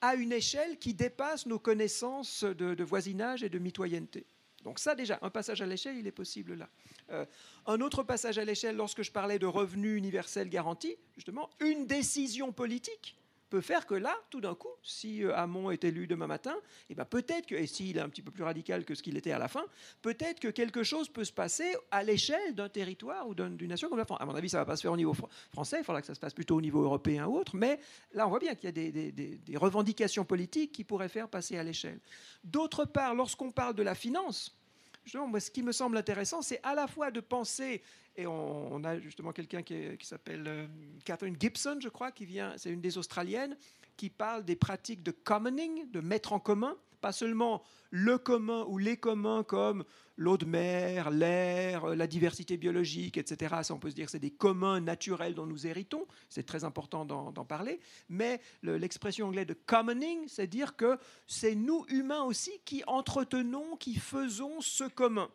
à une échelle qui dépasse nos connaissances de, voisinage et de mitoyenneté. Donc ça déjà, un passage à l'échelle, il est possible là. Euh, un autre passage à l'échelle, lorsque je parlais de revenu universel garanti, justement, une décision politique faire que là, tout d'un coup, si euh, Hamon est élu demain matin, et eh ben peut-être que, et s'il est un petit peu plus radical que ce qu'il était à la fin, peut-être que quelque chose peut se passer à l'échelle d'un territoire ou d'une nation comme la France. À mon avis, ça ne va pas se faire au niveau français, il faudra que ça se passe plutôt au niveau européen ou autre, mais là, on voit bien qu'il y a des, revendications politiques qui pourraient faire passer à l'échelle. D'autre part, lorsqu'on parle de la finance, Justement, moi, ce qui me semble intéressant, c'est à la fois de penser et on, a justement quelqu'un qui, s'appelle euh, Catherine Gibson, je crois, qui vient, c'est une des Australiennes, qui parle des pratiques de commoning, de mettre en commun, pas seulement le commun ou les communs comme l'eau de mer, l'air, la diversité biologique, etc. Ça, on peut se dire c'est des communs naturels dont nous héritons. C'est très important d'en parler. Mais l'expression anglaise de commoning, c'est dire que c'est nous, humains aussi, qui entretenons, qui faisons ce commun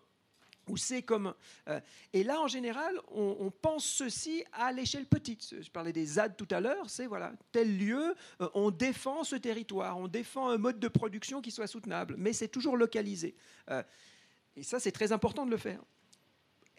ou c'est commun. Euh, et là, en général, on, pense ceci à l'échelle petite. Je parlais des ZAD tout à l'heure, c'est voilà, tel lieu, euh, on défend ce territoire, on défend un mode de production qui soit soutenable, mais c'est toujours localisé. Euh, et ça, c'est très important de le faire.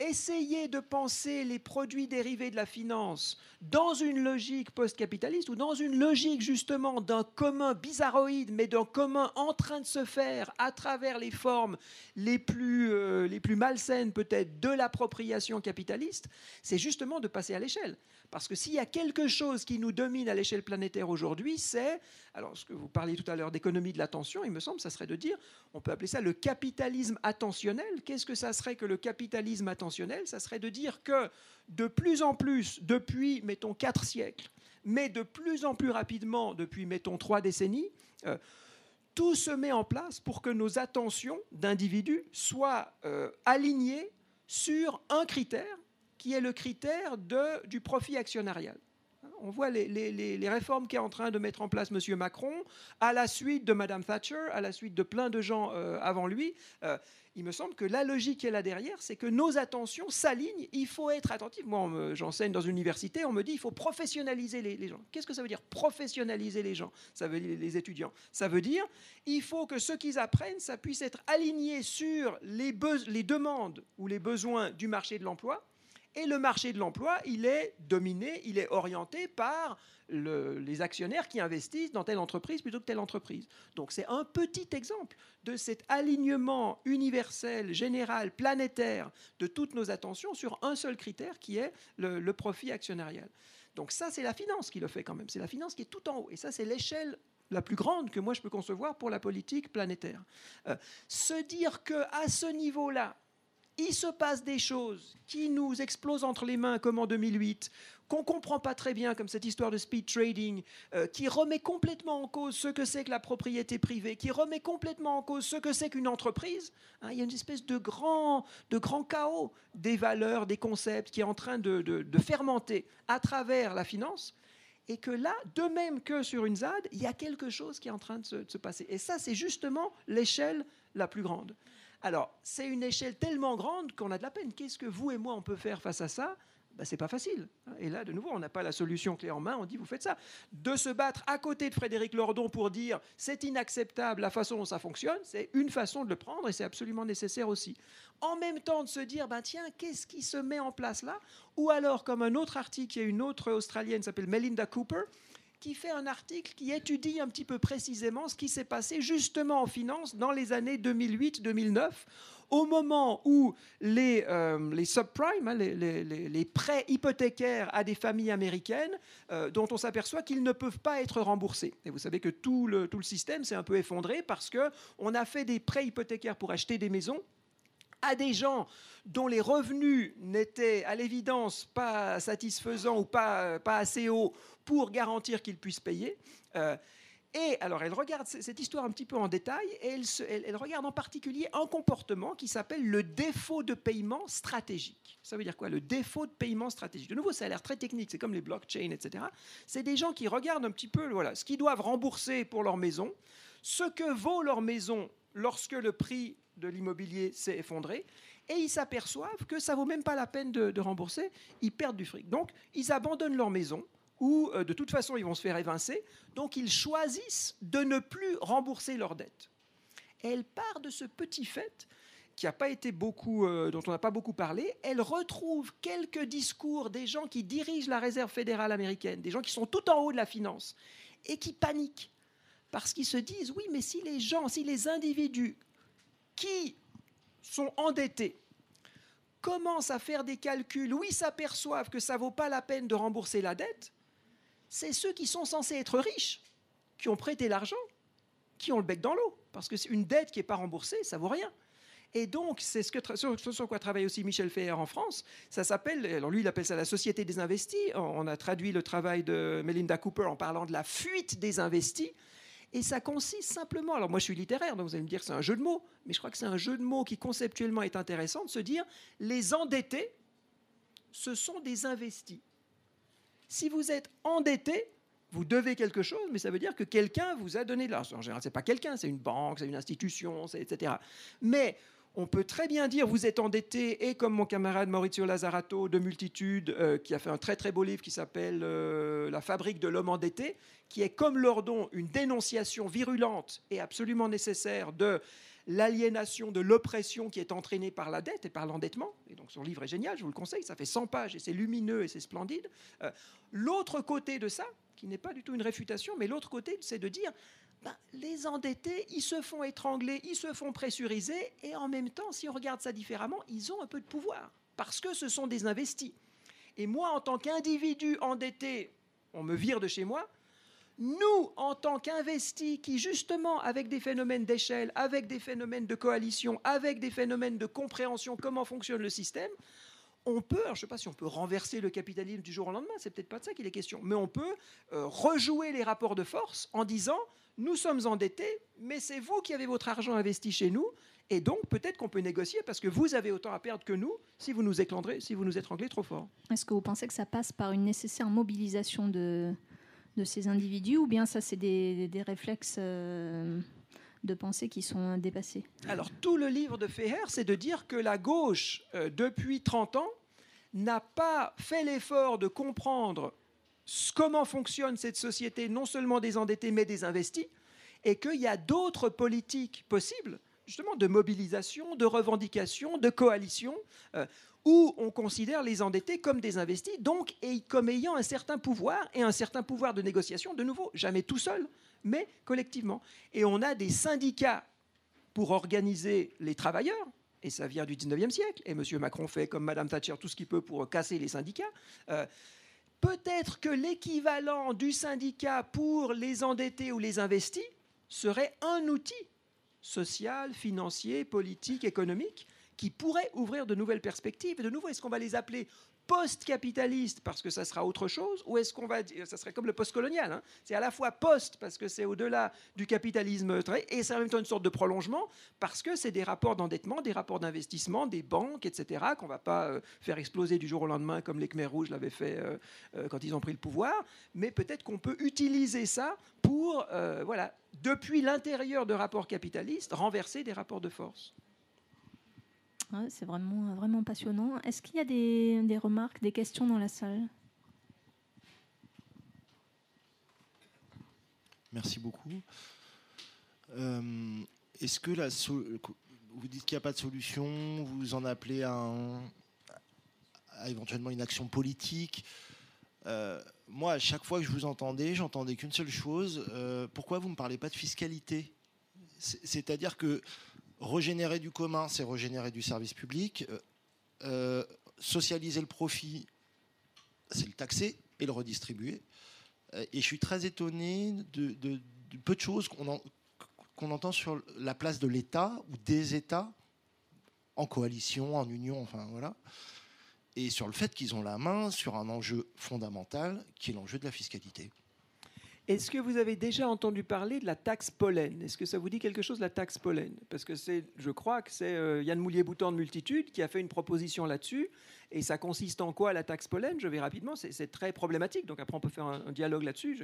Essayez de penser les produits dérivés de la finance dans une logique post-capitaliste ou dans une logique justement d'un commun bizarroïde, mais d'un commun en train de se faire à travers les formes les plus, euh, les plus malsaines peut-être de l'appropriation capitaliste, c'est justement de passer à l'échelle. Parce que s'il y a quelque chose qui nous domine à l'échelle planétaire aujourd'hui, c'est, alors ce que vous parliez tout à l'heure d'économie de l'attention, il me semble, ça serait de dire, on peut appeler ça le capitalisme attentionnel. Qu'est-ce que ça serait que le capitalisme attentionnel? Ça serait de dire que de plus en plus, depuis, mettons, quatre siècles, mais de plus en plus rapidement, depuis, mettons, trois décennies, euh, tout se met en place pour que nos attentions d'individus soient euh, alignées sur un critère qui est le critère de, du profit actionnarial. On voit les, réformes qu'est en train de mettre en place M. Macron, à la suite de Mme Thatcher, à la suite de plein de gens euh, avant lui. Euh, il me semble que la logique qui est là derrière, c'est que nos attentions s'alignent. Il faut être attentif. Moi, j'enseigne dans une université, on me dit il faut professionnaliser les, gens. Qu'est-ce que ça veut dire professionnaliser les gens? Ça veut dire les étudiants. Ça veut dire il faut que ce qu'ils apprennent, ça puisse être aligné sur les, les demandes ou les besoins du marché de l'emploi Et le marché de l'emploi, il est dominé, il est orienté par les actionnaires qui investissent dans telle entreprise plutôt que telle entreprise. Donc c'est un petit exemple de cet alignement universel, général, planétaire de toutes nos attentions sur un seul critère qui est le, profit actionnarial. Donc ça, c'est la finance qui le fait quand même. C'est la finance qui est tout en haut. Et ça, c'est l'échelle la plus grande que moi je peux concevoir pour la politique planétaire. Euh, se dire que à ce niveau-là, il se passe des choses qui nous explosent entre les mains comme en 2008, qu'on ne comprend pas très bien, comme cette histoire de speed trading, euh, qui remet complètement en cause ce que c'est que la propriété privée, qui remet complètement en cause ce que c'est qu'une entreprise. Hein, il y a une espèce de grand, de grand chaos des valeurs, des concepts qui est en train de, fermenter à travers la finance. Et que là, de même que sur une ZAD, il y a quelque chose qui est en train de se passer. Et ça, c'est justement l'échelle la plus grande. Alors, c'est une échelle tellement grande qu'on a de la peine. Qu'est-ce que vous et moi, on peut faire face à ça? Ben, c'est pas facile. Et là, de nouveau, on n'a pas la solution clé en main, on dit vous faites ça. De se battre à côté de Frédéric Lordon pour dire c'est inacceptable la façon dont ça fonctionne, c'est une façon de le prendre et c'est absolument nécessaire aussi. En même temps, de se dire ben, tiens, qu'est-ce qui se met en place là? Ou alors, comme un autre article, il y a une autre Australienne s'appelle Melinda Cooper, qui fait un article qui étudie un petit peu précisément ce qui s'est passé justement en finance dans les années 2008-2009 au moment où les, euh, les subprimes, hein, les, prêts hypothécaires à des familles américaines, euh, dont on s'aperçoit qu'ils ne peuvent pas être remboursés. Et vous savez que tout le, tout le système s'est un peu effondré parce qu'on a fait des prêts hypothécaires pour acheter des maisons à des gens dont les revenus n'étaient à l'évidence pas satisfaisants ou pas, pas assez hauts pour garantir qu'ils puissent payer. Euh, et alors, elle regarde cette histoire un petit peu en détail et elle, regarde en particulier un comportement qui s'appelle le défaut de paiement stratégique. Ça veut dire quoi Le défaut de paiement stratégique? De nouveau, ça a l'air très technique, c'est comme les blockchains, etc. C'est des gens qui regardent un petit peu voilà, ce qu'ils doivent rembourser pour leur maison, ce que vaut leur maison lorsque le prix de l'immobilier s'est effondré, et ils s'aperçoivent que ça vaut même pas la peine de, rembourser, ils perdent du fric. Donc, ils abandonnent leur maison ou euh, de toute façon ils vont se faire évincer, donc ils choisissent de ne plus rembourser leurs dettes. elle part de ce petit fait qui a pas été beaucoup, euh, dont on n'a pas beaucoup parlé, elle retrouve quelques discours des gens qui dirigent la réserve fédérale américaine, des gens qui sont tout en haut de la finance, et qui paniquent, parce qu'ils se disent, oui, mais si les gens, si les individus qui sont endettés commencent à faire des calculs ils s'aperçoivent que ça ne vaut pas la peine de rembourser la dette, c'est ceux qui sont censés être riches, qui ont prêté l'argent, qui ont le bec dans l'eau. Parce que c'est une dette qui n'est pas remboursée, ça vaut rien. Et donc, c'est ce, sur, quoi travaille aussi Michel Feher en France. Ça s'appelle, alors lui, il appelle ça la société des investis. On a traduit le travail de Melinda Cooper en parlant de la fuite des investis. Et ça consiste simplement, alors moi je suis littéraire, donc vous allez me dire c'est un jeu de mots, mais je crois que c'est un jeu de mots qui conceptuellement est intéressant de se dire les endettés, ce sont des investis. Si vous êtes endetté, vous devez quelque chose, mais ça veut dire que quelqu'un vous a donné de l'argent. En général, ce n'est pas quelqu'un, c'est une banque, c'est une institution, etc. Mais on peut très bien dire vous êtes endetté, et comme mon camarade Maurizio Lazzarato de Multitude, euh, qui a fait un très très beau livre qui s'appelle euh, La fabrique de l'homme endetté, qui est comme Lordon une dénonciation virulente et absolument nécessaire de l'aliénation de l'oppression qui est entraînée par la dette et par l'endettement. Et donc son livre est génial, je vous le conseille, ça fait 100 pages et c'est lumineux et c'est splendide. Euh, l'autre côté de ça, qui n'est pas du tout une réfutation, mais l'autre côté, c'est de dire, ben, les endettés, ils se font étrangler, ils se font pressuriser, et en même temps, si on regarde ça différemment, ils ont un peu de pouvoir, parce que ce sont des investis. Et moi, en tant qu'individu endetté, on me vire de chez moi, nous, en tant qu'investis, qui justement, avec des phénomènes d'échelle, avec des phénomènes de coalition, avec des phénomènes de compréhension, comment fonctionne le système, on peut, je ne sais pas si on peut renverser le capitalisme du jour au lendemain, c'est peut-être pas de ça qu'il est question, mais on peut euh, rejouer les rapports de force en disant nous sommes endettés, mais c'est vous qui avez votre argent investi chez nous, et donc peut-être qu'on peut négocier parce que vous avez autant à perdre que nous si vous nous étranglez, si vous nous étranglez trop fort. Est-ce que vous pensez que ça passe par une nécessaire mobilisation de, de ces individus ou bien ça c'est des, réflexes euh, de pensée qui sont dépassés? Alors tout le livre de Feher, c'est de dire que la gauche, euh, depuis 30 ans, n'a pas fait l'effort de comprendre comment fonctionne cette société, non seulement des endettés, mais des investis, et qu'il y a d'autres politiques possibles, justement, de mobilisation, de revendication, de coalition, euh, où on considère les endettés comme des investis, donc et comme ayant un certain pouvoir et un certain pouvoir de négociation, de nouveau, jamais tout seul, mais collectivement. Et on a des syndicats pour organiser les travailleurs, et ça vient du 19e siècle, et M. Macron fait comme Mme Thatcher tout ce qu'il peut pour casser les syndicats. Euh, peut-être que l'équivalent du syndicat pour les endettés ou les investis serait un outil social, financier, politique, économique qui pourrait ouvrir de nouvelles perspectives. Et de nouveau, est-ce qu'on va les appeler post-capitaliste parce que ça sera autre chose, ou est-ce qu'on va dire, ça serait comme le post-colonial, hein. c'est à la fois post parce que c'est au-delà du capitalisme et c'est en même temps une sorte de prolongement parce que c'est des rapports d'endettement, des rapports d'investissement, des banques, etc., qu'on ne va pas euh, faire exploser du jour au lendemain comme les Khmer rouges l'avaient fait euh, euh, quand ils ont pris le pouvoir, mais peut-être qu'on peut utiliser ça pour, voilà, depuis l'intérieur de rapports capitalistes, renverser des rapports de force c'est vraiment, passionnant. Est-ce qu'il y a des, remarques, des questions dans la salle? Merci beaucoup. Euh, est-ce que vous dites qu'il n'y a pas de solution, vous en appelez à, éventuellement une action politique euh, moi, à chaque fois que je vous entendais, j'entendais qu'une seule chose. Euh, pourquoi vous ne me parlez pas de fiscalité? C'est-à-dire que Régénérer du commun, c'est régénérer du service public. Euh, euh, socialiser le profit, c'est le taxer et le redistribuer. Euh, et je suis très étonné de, peu de choses qu'on entend sur la place de l'État ou des États en coalition, en union, enfin voilà, et sur le fait qu'ils ont la main sur un enjeu fondamental qui est l'enjeu de la fiscalité. Est-ce que vous avez déjà entendu parler de la taxe pollen? Est-ce que ça vous dit quelque chose, la taxe pollen? Parce que c'est, je crois que c'est euh, Yann Moulier-Boutan de Multitude qui a fait une proposition là-dessus. Et ça consiste en quoi la taxe pollen? Je vais rapidement, c'est, très problématique. Donc après, on peut faire un, dialogue là-dessus.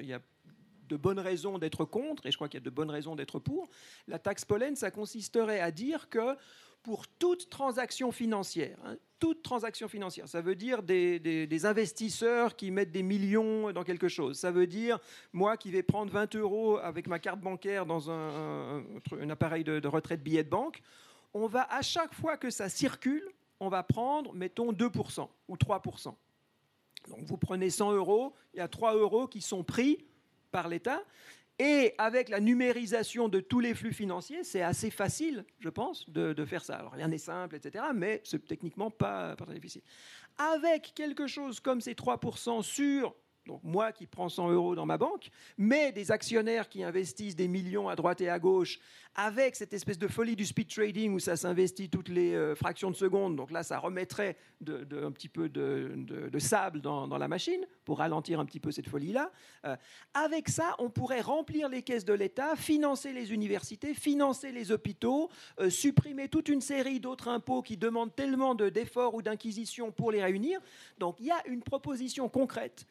De bonnes raisons d'être contre, et je crois qu'il y a de bonnes raisons d'être pour. La taxe pollen, ça consisterait à dire que pour toute transaction financière. Hein, toute transaction financière. Ça veut dire des, investisseurs qui mettent des millions dans quelque chose. Ça veut dire moi qui vais prendre 20 euros avec ma carte bancaire dans un, appareil de, de retrait de billets de banque. On va, à chaque fois que ça circule, on va prendre, mettons, 2% ou 3%. Donc vous prenez 100 euros, il y a 3 euros qui sont pris par l'État. Et avec la numérisation de tous les flux financiers, c'est assez facile, je pense, de, faire ça. Alors rien n'est simple, etc., mais c'est techniquement pas, pas très difficile. Avec quelque chose comme ces 3% sur donc moi qui prends 100 euros dans ma banque, mais des actionnaires qui investissent des millions à droite et à gauche, avec cette espèce de folie du speed trading où ça s'investit toutes les euh, fractions de seconde, donc là ça remettrait un petit peu de, sable dans, la machine pour ralentir un petit peu cette folie-là. Euh, avec ça, on pourrait remplir les caisses de l'État, financer les universités, financer les hôpitaux, euh, supprimer toute une série d'autres impôts qui demandent tellement d'efforts ou d'inquisition pour les réunir. Donc il y a une proposition concrète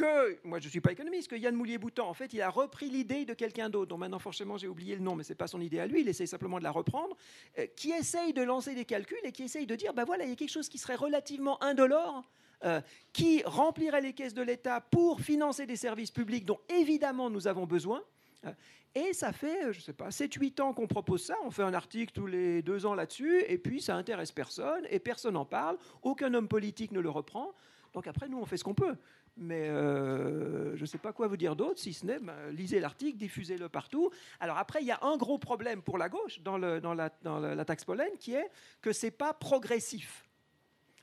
que, moi je ne suis pas économiste, que Yann Moulier-Boutan, en fait, il a repris l'idée de quelqu'un d'autre, dont maintenant forcément j'ai oublié le nom, mais ce n'est pas son idée à lui, il essaye simplement de la reprendre, euh, qui essaye de lancer des calculs et qui essaye de dire, ben voilà, il y a quelque chose qui serait relativement indolore, euh, qui remplirait les caisses de l'État pour financer des services publics dont évidemment nous avons besoin. Euh, et ça fait, je ne sais pas, 7-8 ans qu'on propose ça. On fait un article tous les deux ans là-dessus, et puis ça intéresse personne, et personne n'en parle. Aucun homme politique ne le reprend. Donc après, nous, on fait ce qu'on peut. Mais euh, je ne sais pas quoi vous dire d'autre, si ce n'est bah, lisez l'article, diffusez-le partout. Alors après, il y a un gros problème pour la gauche dans, la, taxe pollen, qui est que ce n'est pas progressif.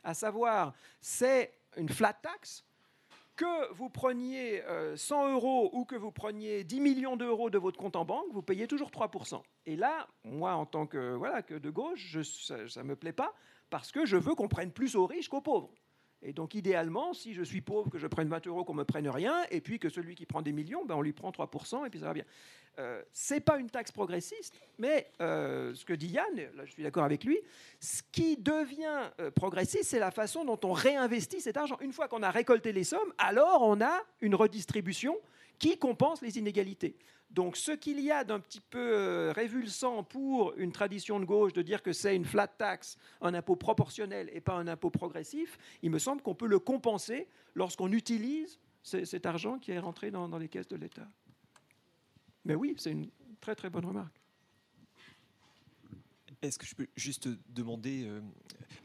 À savoir, c'est une flat tax, que vous preniez 100 euh, euros ou que vous preniez 10 millions d'euros de votre compte en banque, vous payez toujours 3%. Et là, moi, en tant que, voilà, que de gauche, ça ne me plaît pas parce que je veux qu'on prenne plus aux riches qu'aux pauvres. Et donc, idéalement, si je suis pauvre, que je prenne 20 euros, qu'on me prenne rien, et puis que celui qui prend des millions, ben, on lui prend 3%, et puis ça va bien. Euh, ce n'est pas une taxe progressiste, mais euh, ce que dit Yann, là je suis d'accord avec lui, ce qui devient euh, progressiste, c'est la façon dont on réinvestit cet argent. Une fois qu'on a récolté les sommes, alors on a une redistribution qui compense les inégalités. Donc ce qu'il y a d'un petit peu euh, révulsant pour une tradition de gauche de dire que c'est une flat tax, un impôt proportionnel et pas un impôt progressif, il me semble qu'on peut le compenser lorsqu'on utilise cet argent qui est rentré dans, les caisses de l'État. Mais oui, c'est une très très bonne remarque. Est-ce que je peux juste demander, euh,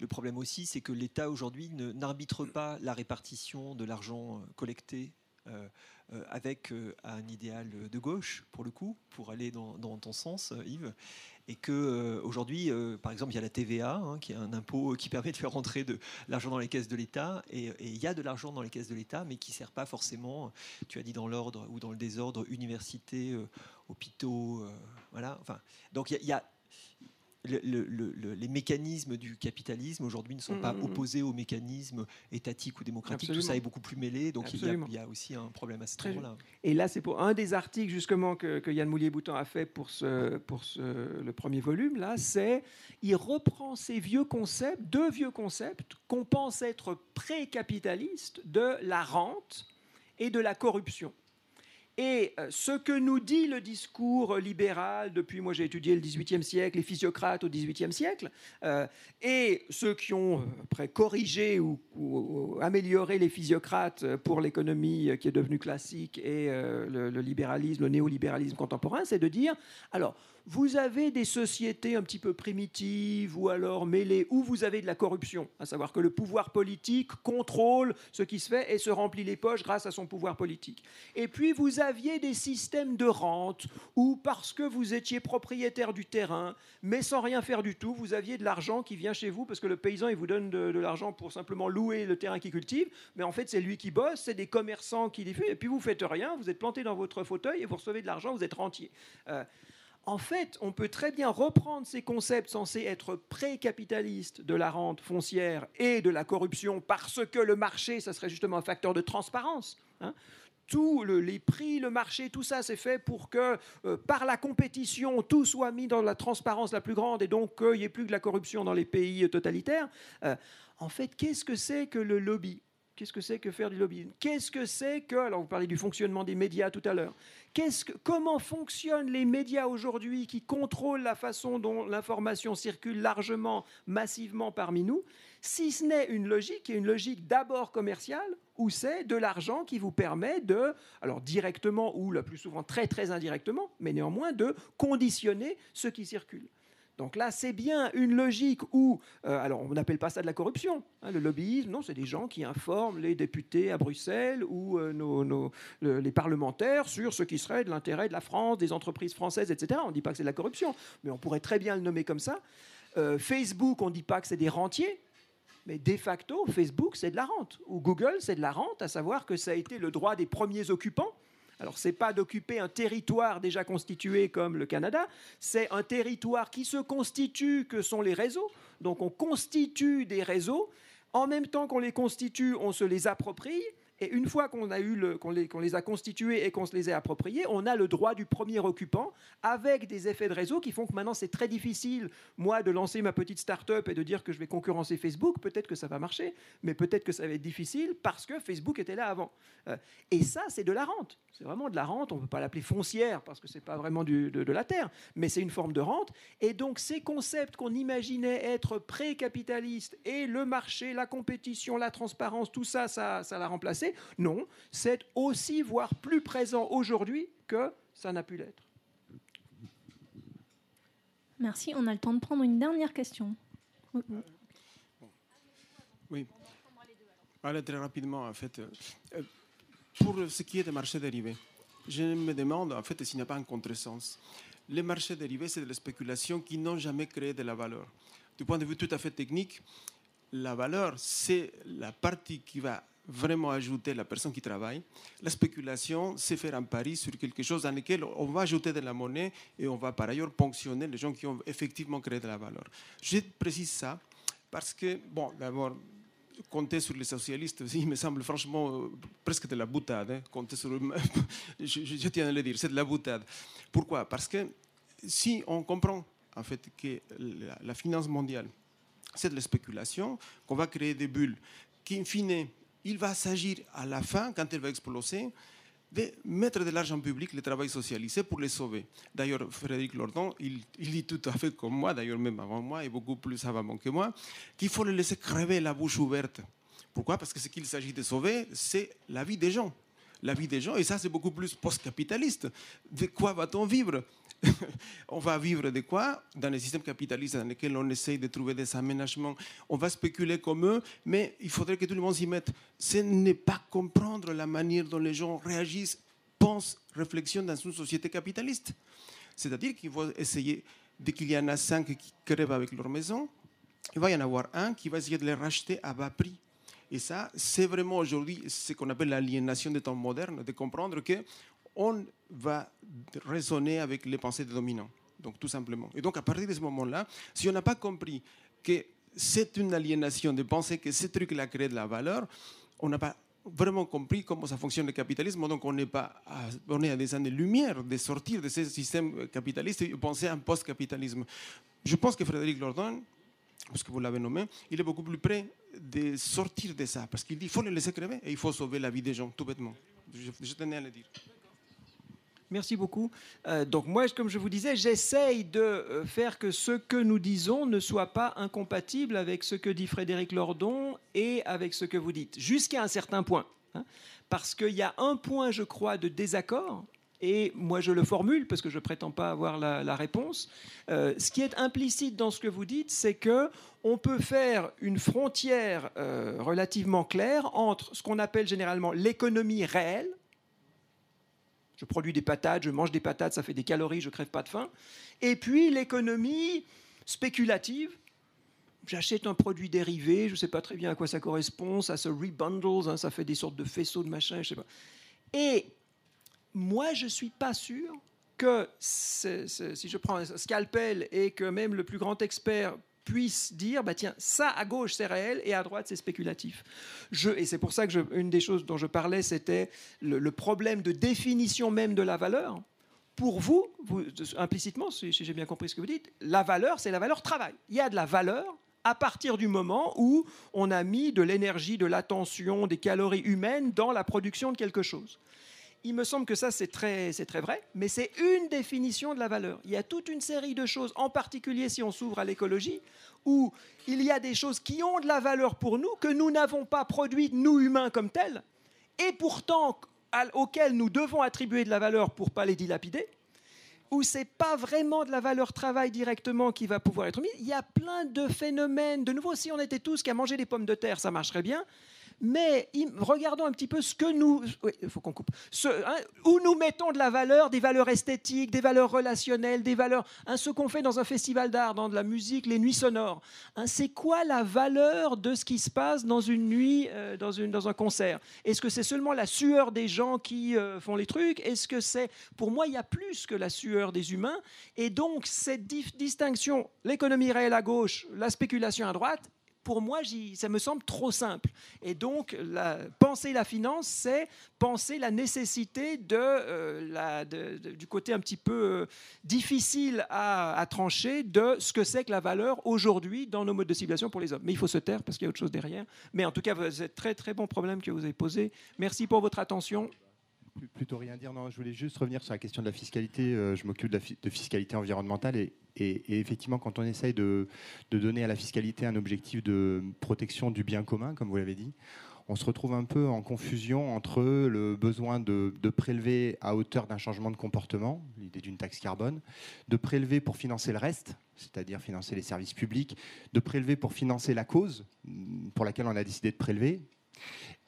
le problème aussi, c'est que l'État aujourd'hui n'arbitre pas la répartition de l'argent collecté avec un idéal de gauche, pour le coup, pour aller dans, ton sens, Yves et que euh, aujourd'hui, euh, par exemple, il y a la TVA, hein, qui est un impôt qui permet de faire rentrer de l'argent dans les caisses de l'État, et, il y a de l'argent dans les caisses de l'État, mais qui ne sert pas forcément, tu as dit dans l'ordre ou dans le désordre, universités, euh, hôpitaux, voilà. Enfin, donc il y a les mécanismes du capitalisme aujourd'hui ne sont pas mm, mm, mm. opposés aux mécanismes étatiques ou démocratiques. Tout ça est beaucoup plus mêlé, donc il y, a, aussi un problème à ce niveau-là. Et là, c'est pour un des articles justement que, Yann Moulier-Boutan a fait pour, ce, pour ce, le premier volume. Là, c'est il reprend ces vieux concepts, deux vieux concepts qu'on pense être pré-capitalistes de la rente et de la corruption. Et euh, ce que nous dit le discours libéral depuis, moi j'ai étudié le XVIIIe siècle, les physiocrates au XVIIIe siècle, euh, et ceux qui ont euh, après corrigé ou, amélioré les physiocrates pour l'économie qui est devenue classique et le, le, libéralisme, le néolibéralisme contemporain, c'est de dire, alors, vous avez des sociétés un petit peu primitives ou alors mêlées, où vous avez de la corruption, à savoir que le pouvoir politique contrôle ce qui se fait et se remplit les poches grâce à son pouvoir politique. Et puis vous aviez des systèmes de rente où parce que vous étiez propriétaire du terrain, mais sans rien faire du tout, vous aviez de l'argent qui vient chez vous parce que le paysan il vous donne de, l'argent pour simplement louer le terrain qu'il cultive, mais en fait c'est lui qui bosse, c'est des commerçants qui diffusent, et puis vous faites rien, vous êtes planté dans votre fauteuil et vous recevez de l'argent, vous êtes rentier. Euh, en fait, on peut très bien reprendre ces concepts censés être pré-capitalistes de la rente foncière et de la corruption parce que le marché, ça serait justement un facteur de transparence. Hein. Tous les prix, le marché, tout ça, c'est fait pour que euh, par la compétition, tout soit mis dans la transparence la plus grande et donc qu'il n'y ait plus que la corruption dans les pays totalitaires. Euh, en fait, qu'est-ce que c'est que le lobby? Qu'est-ce que c'est que faire du lobbying Qu'est-ce que c'est que, alors vous parlez du fonctionnement des médias tout à l'heure, comment fonctionnent les médias aujourd'hui qui contrôlent la façon dont l'information circule largement, massivement parmi nous, si ce n'est une logique, et une logique d'abord commerciale, où c'est de l'argent qui vous permet de, alors directement ou le plus souvent très très indirectement, mais néanmoins de conditionner ce qui circule? Donc là, c'est bien une logique où, euh, alors on n'appelle pas ça de la corruption, hein, le lobbyisme, non, c'est des gens qui informent les députés à Bruxelles ou euh, les parlementaires sur ce qui serait de l'intérêt de la France, des entreprises françaises, etc. On ne dit pas que c'est de la corruption, mais on pourrait très bien le nommer comme ça. Euh, Facebook, on ne dit pas que c'est des rentiers, mais de facto, Facebook, c'est de la rente. Ou Google, c'est de la rente, à savoir que ça a été le droit des premiers occupants alors, ce n'est pas d'occuper un territoire déjà constitué comme le Canada, c'est un territoire qui se constitue, que sont les réseaux. Donc, on constitue des réseaux. En même temps qu'on les constitue, on se les approprie. Et une fois qu'on a eu le, qu'on les, les, a constitués et qu'on se les a appropriés, on a le droit du premier occupant avec des effets de réseau qui font que maintenant c'est très difficile, moi, de lancer ma petite start-up et de dire que je vais concurrencer Facebook. Peut-être que ça va marcher, mais peut-être que ça va être difficile parce que Facebook était là avant. Euh, et ça, c'est de la rente. C'est vraiment de la rente. On ne peut pas l'appeler foncière parce que c'est pas vraiment de, de, la terre, mais c'est une forme de rente. Et donc ces concepts qu'on imaginait être pré-capitalistes et le marché, la compétition, la transparence, tout ça, ça, ça l'a remplacé. Non, c'est aussi, voire plus présent aujourd'hui que ça n'a pu l'être. Merci. On a le temps de prendre une dernière question. Oui. Allez, très rapidement, en fait. Euh, pour ce qui est des marchés dérivés, je me demande, en fait, s'il n'y a pas un contresens. Les marchés dérivés, c'est de la spéculation qui n'ont jamais créé de la valeur. Du point de vue tout à fait technique, la valeur, c'est la partie qui va vraiment ajouter la personne qui travaille. La spéculation, c'est faire un pari sur quelque chose dans lequel on va ajouter de la monnaie et on va par ailleurs ponctionner les gens qui ont effectivement créé de la valeur. Je précise ça parce que, bon, d'abord, compter sur les socialistes, il me semble franchement euh, presque de la boutade. Hein. Compter sur, je, tiens à le dire, c'est de la boutade. Pourquoi? Parce que si on comprend en fait que la, la finance mondiale, c'est de la spéculation, qu'on va créer des bulles qui, in fine, il va s'agir à la fin, quand elle va exploser, de mettre de l'argent public, le travail socialisé pour les sauver. D'ailleurs, Frédéric Lordon, il, dit tout à fait comme moi, d'ailleurs même avant moi, et beaucoup plus avant que moi, qu'il faut le laisser crever la bouche ouverte. Pourquoi? Parce que ce qu'il s'agit de sauver, c'est la vie des gens. La vie des gens, et ça c'est beaucoup plus post-capitaliste. De quoi va-t-on vivre? On va vivre de quoi? Dans les systèmes capitalistes dans lesquels on essaye de trouver des aménagements, on va spéculer comme eux, mais il faudrait que tout le monde s'y mette. Ce n'est pas comprendre la manière dont les gens réagissent, pensent, réflexionnent dans une société capitaliste. C'est-à-dire qu'il faut essayer, dès qu'il y en a cinq qui crèvent avec leur maison, il va y en avoir un qui va essayer de les racheter à bas prix. Et ça, c'est vraiment aujourd'hui ce qu'on appelle l'aliénation des temps modernes, de comprendre que on va raisonner avec les pensées des dominants. Donc, tout simplement. Et donc, à partir de ce moment-là, si on n'a pas compris que c'est une aliénation de penser que ce truc-là crée de la valeur, on n'a pas vraiment compris comment ça fonctionne le capitalisme. Donc, on n'est pas on est à des années-lumière de sortir de ce système capitaliste et penser à un post-capitalisme. Je pense que Frédéric Lordon, parce que vous l'avez nommé, il est beaucoup plus près de sortir de ça. Parce qu'il dit qu'il faut les laisser crever et il faut sauver la vie des gens, tout bêtement. Je, je tenais à le dire. Merci beaucoup. Euh, donc moi, comme je vous disais, j'essaye de euh, faire que ce que nous disons ne soit pas incompatible avec ce que dit Frédéric Lordon et avec ce que vous dites, jusqu'à un certain point. Hein. parce qu'il y a un point, je crois, de désaccord, et moi je le formule parce que je ne prétends pas avoir la, réponse. Euh, ce qui est implicite dans ce que vous dites, c'est que on peut faire une frontière relativement claire entre ce qu'on appelle généralement l'économie réelle, je produis des patates, je mange des patates, ça fait des calories, je crève pas de faim. Et puis l'économie spéculative, j'achète un produit dérivé, je ne sais pas très bien à quoi ça correspond, ça se rebundles, hein, ça fait des sortes de faisceaux de machin, je sais pas. Et moi, je ne suis pas sûr que si je prends un scalpel et que même le plus grand expert puisse dire, bah tiens, ça à gauche c'est réel et à droite c'est spéculatif. Je, et c'est pour ça que je, une des choses dont je parlais, c'était le, problème de définition même de la valeur. Pour vous, vous implicitement, si, j'ai bien compris ce que vous dites, la valeur, c'est la valeur travail. Il y a de la valeur à partir du moment où on a mis de l'énergie, de l'attention, des calories humaines dans la production de quelque chose il me semble que ça, c'est très, très vrai, mais c'est une définition de la valeur. Il y a toute une série de choses, en particulier si on s'ouvre à l'écologie, où il y a des choses qui ont de la valeur pour nous, que nous n'avons pas produites, nous humains, comme telles, et pourtant auxquelles nous devons attribuer de la valeur pour pas les dilapider, où c'est pas vraiment de la valeur travail directement qui va pouvoir être mise. Il y a plein de phénomènes. De nouveau, si on était tous qu'à manger des pommes de terre, ça marcherait bien mais regardons un petit peu ce que nous, il faut qu'on coupe, hein, où nous mettons de la valeur, des valeurs esthétiques, des valeurs relationnelles, des valeurs, hein, ce qu'on fait dans un festival d'art, dans de la musique, les nuits sonores. Hein, c'est quoi la valeur de ce qui se passe dans une nuit, euh, dans un concert? Est-ce que c'est seulement la sueur des gens qui euh, font les trucs? Est-ce que c'est, pour moi, il y a plus que la sueur des humains, et donc cette distinction, l'économie réelle à gauche, la spéculation à droite, pour moi, ça me semble trop simple. Et donc, penser la finance, c'est penser la nécessité euh, du côté un petit peu euh, difficile à, trancher de ce que c'est que la valeur aujourd'hui dans nos modes de ciblation pour les hommes. Mais il faut se taire parce qu'il y a autre chose derrière. Mais en tout cas, c'est un très très bon problème que vous avez posé. Merci pour votre attention plutôt rien dire. Non, je voulais juste revenir sur la question de la fiscalité. Euh, je m'occupe de, fiscalité environnementale et, effectivement, quand on essaye de, donner à la fiscalité un objectif de protection du bien commun, comme vous l'avez dit, on se retrouve un peu en confusion entre le besoin de, de prélever à hauteur d'un changement de comportement, l'idée d'une taxe carbone, de prélever pour financer le reste, c'est-à-dire financer les services publics, de prélever pour financer la cause pour laquelle on a décidé de prélever,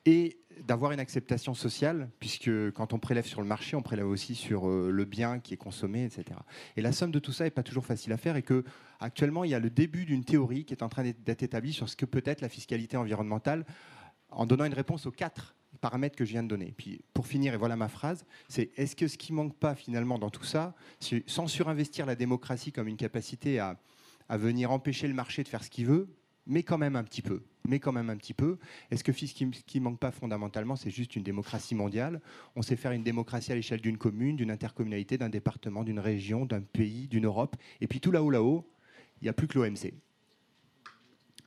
et d'avoir une acceptation sociale, puisque quand on prélève sur le marché, on prélève aussi sur euh, le bien qui est consommé, etc. Et la somme de tout ça n'est pas toujours facile à faire, et que actuellement il y a le début d'une théorie qui est en train d'être établie sur ce que peut être la fiscalité environnementale, en donnant une réponse aux quatre paramètres que je viens de donner. Puis pour finir, et voilà ma phrase, c'est est-ce que ce qui manque pas finalement dans tout ça, sans surinvestir la démocratie comme une capacité à, à venir empêcher le marché de faire ce qu'il veut, mais quand même un petit peu. Mais quand même un petit peu. Est-ce que ce qui manque pas fondamentalement, c'est juste une démocratie mondiale? On sait faire une démocratie à l'échelle d'une commune, d'une intercommunalité, d'un département, d'une région, d'un pays, d'une Europe. Et puis tout là-haut, là-haut, il n'y a plus que l'OMC.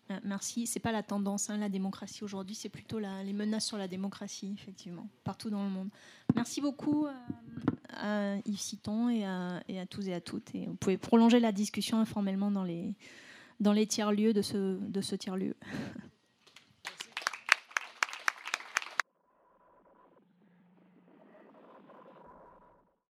Euh, merci. C'est pas la tendance, hein, la démocratie aujourd'hui, c'est plutôt les menaces sur la démocratie, effectivement, partout dans le monde. Merci beaucoup euh, à Yves Citon et à, et à tous et à toutes. Et vous pouvez prolonger la discussion informellement dans les dans les tiers-lieux de ce, de ce tiers-lieu.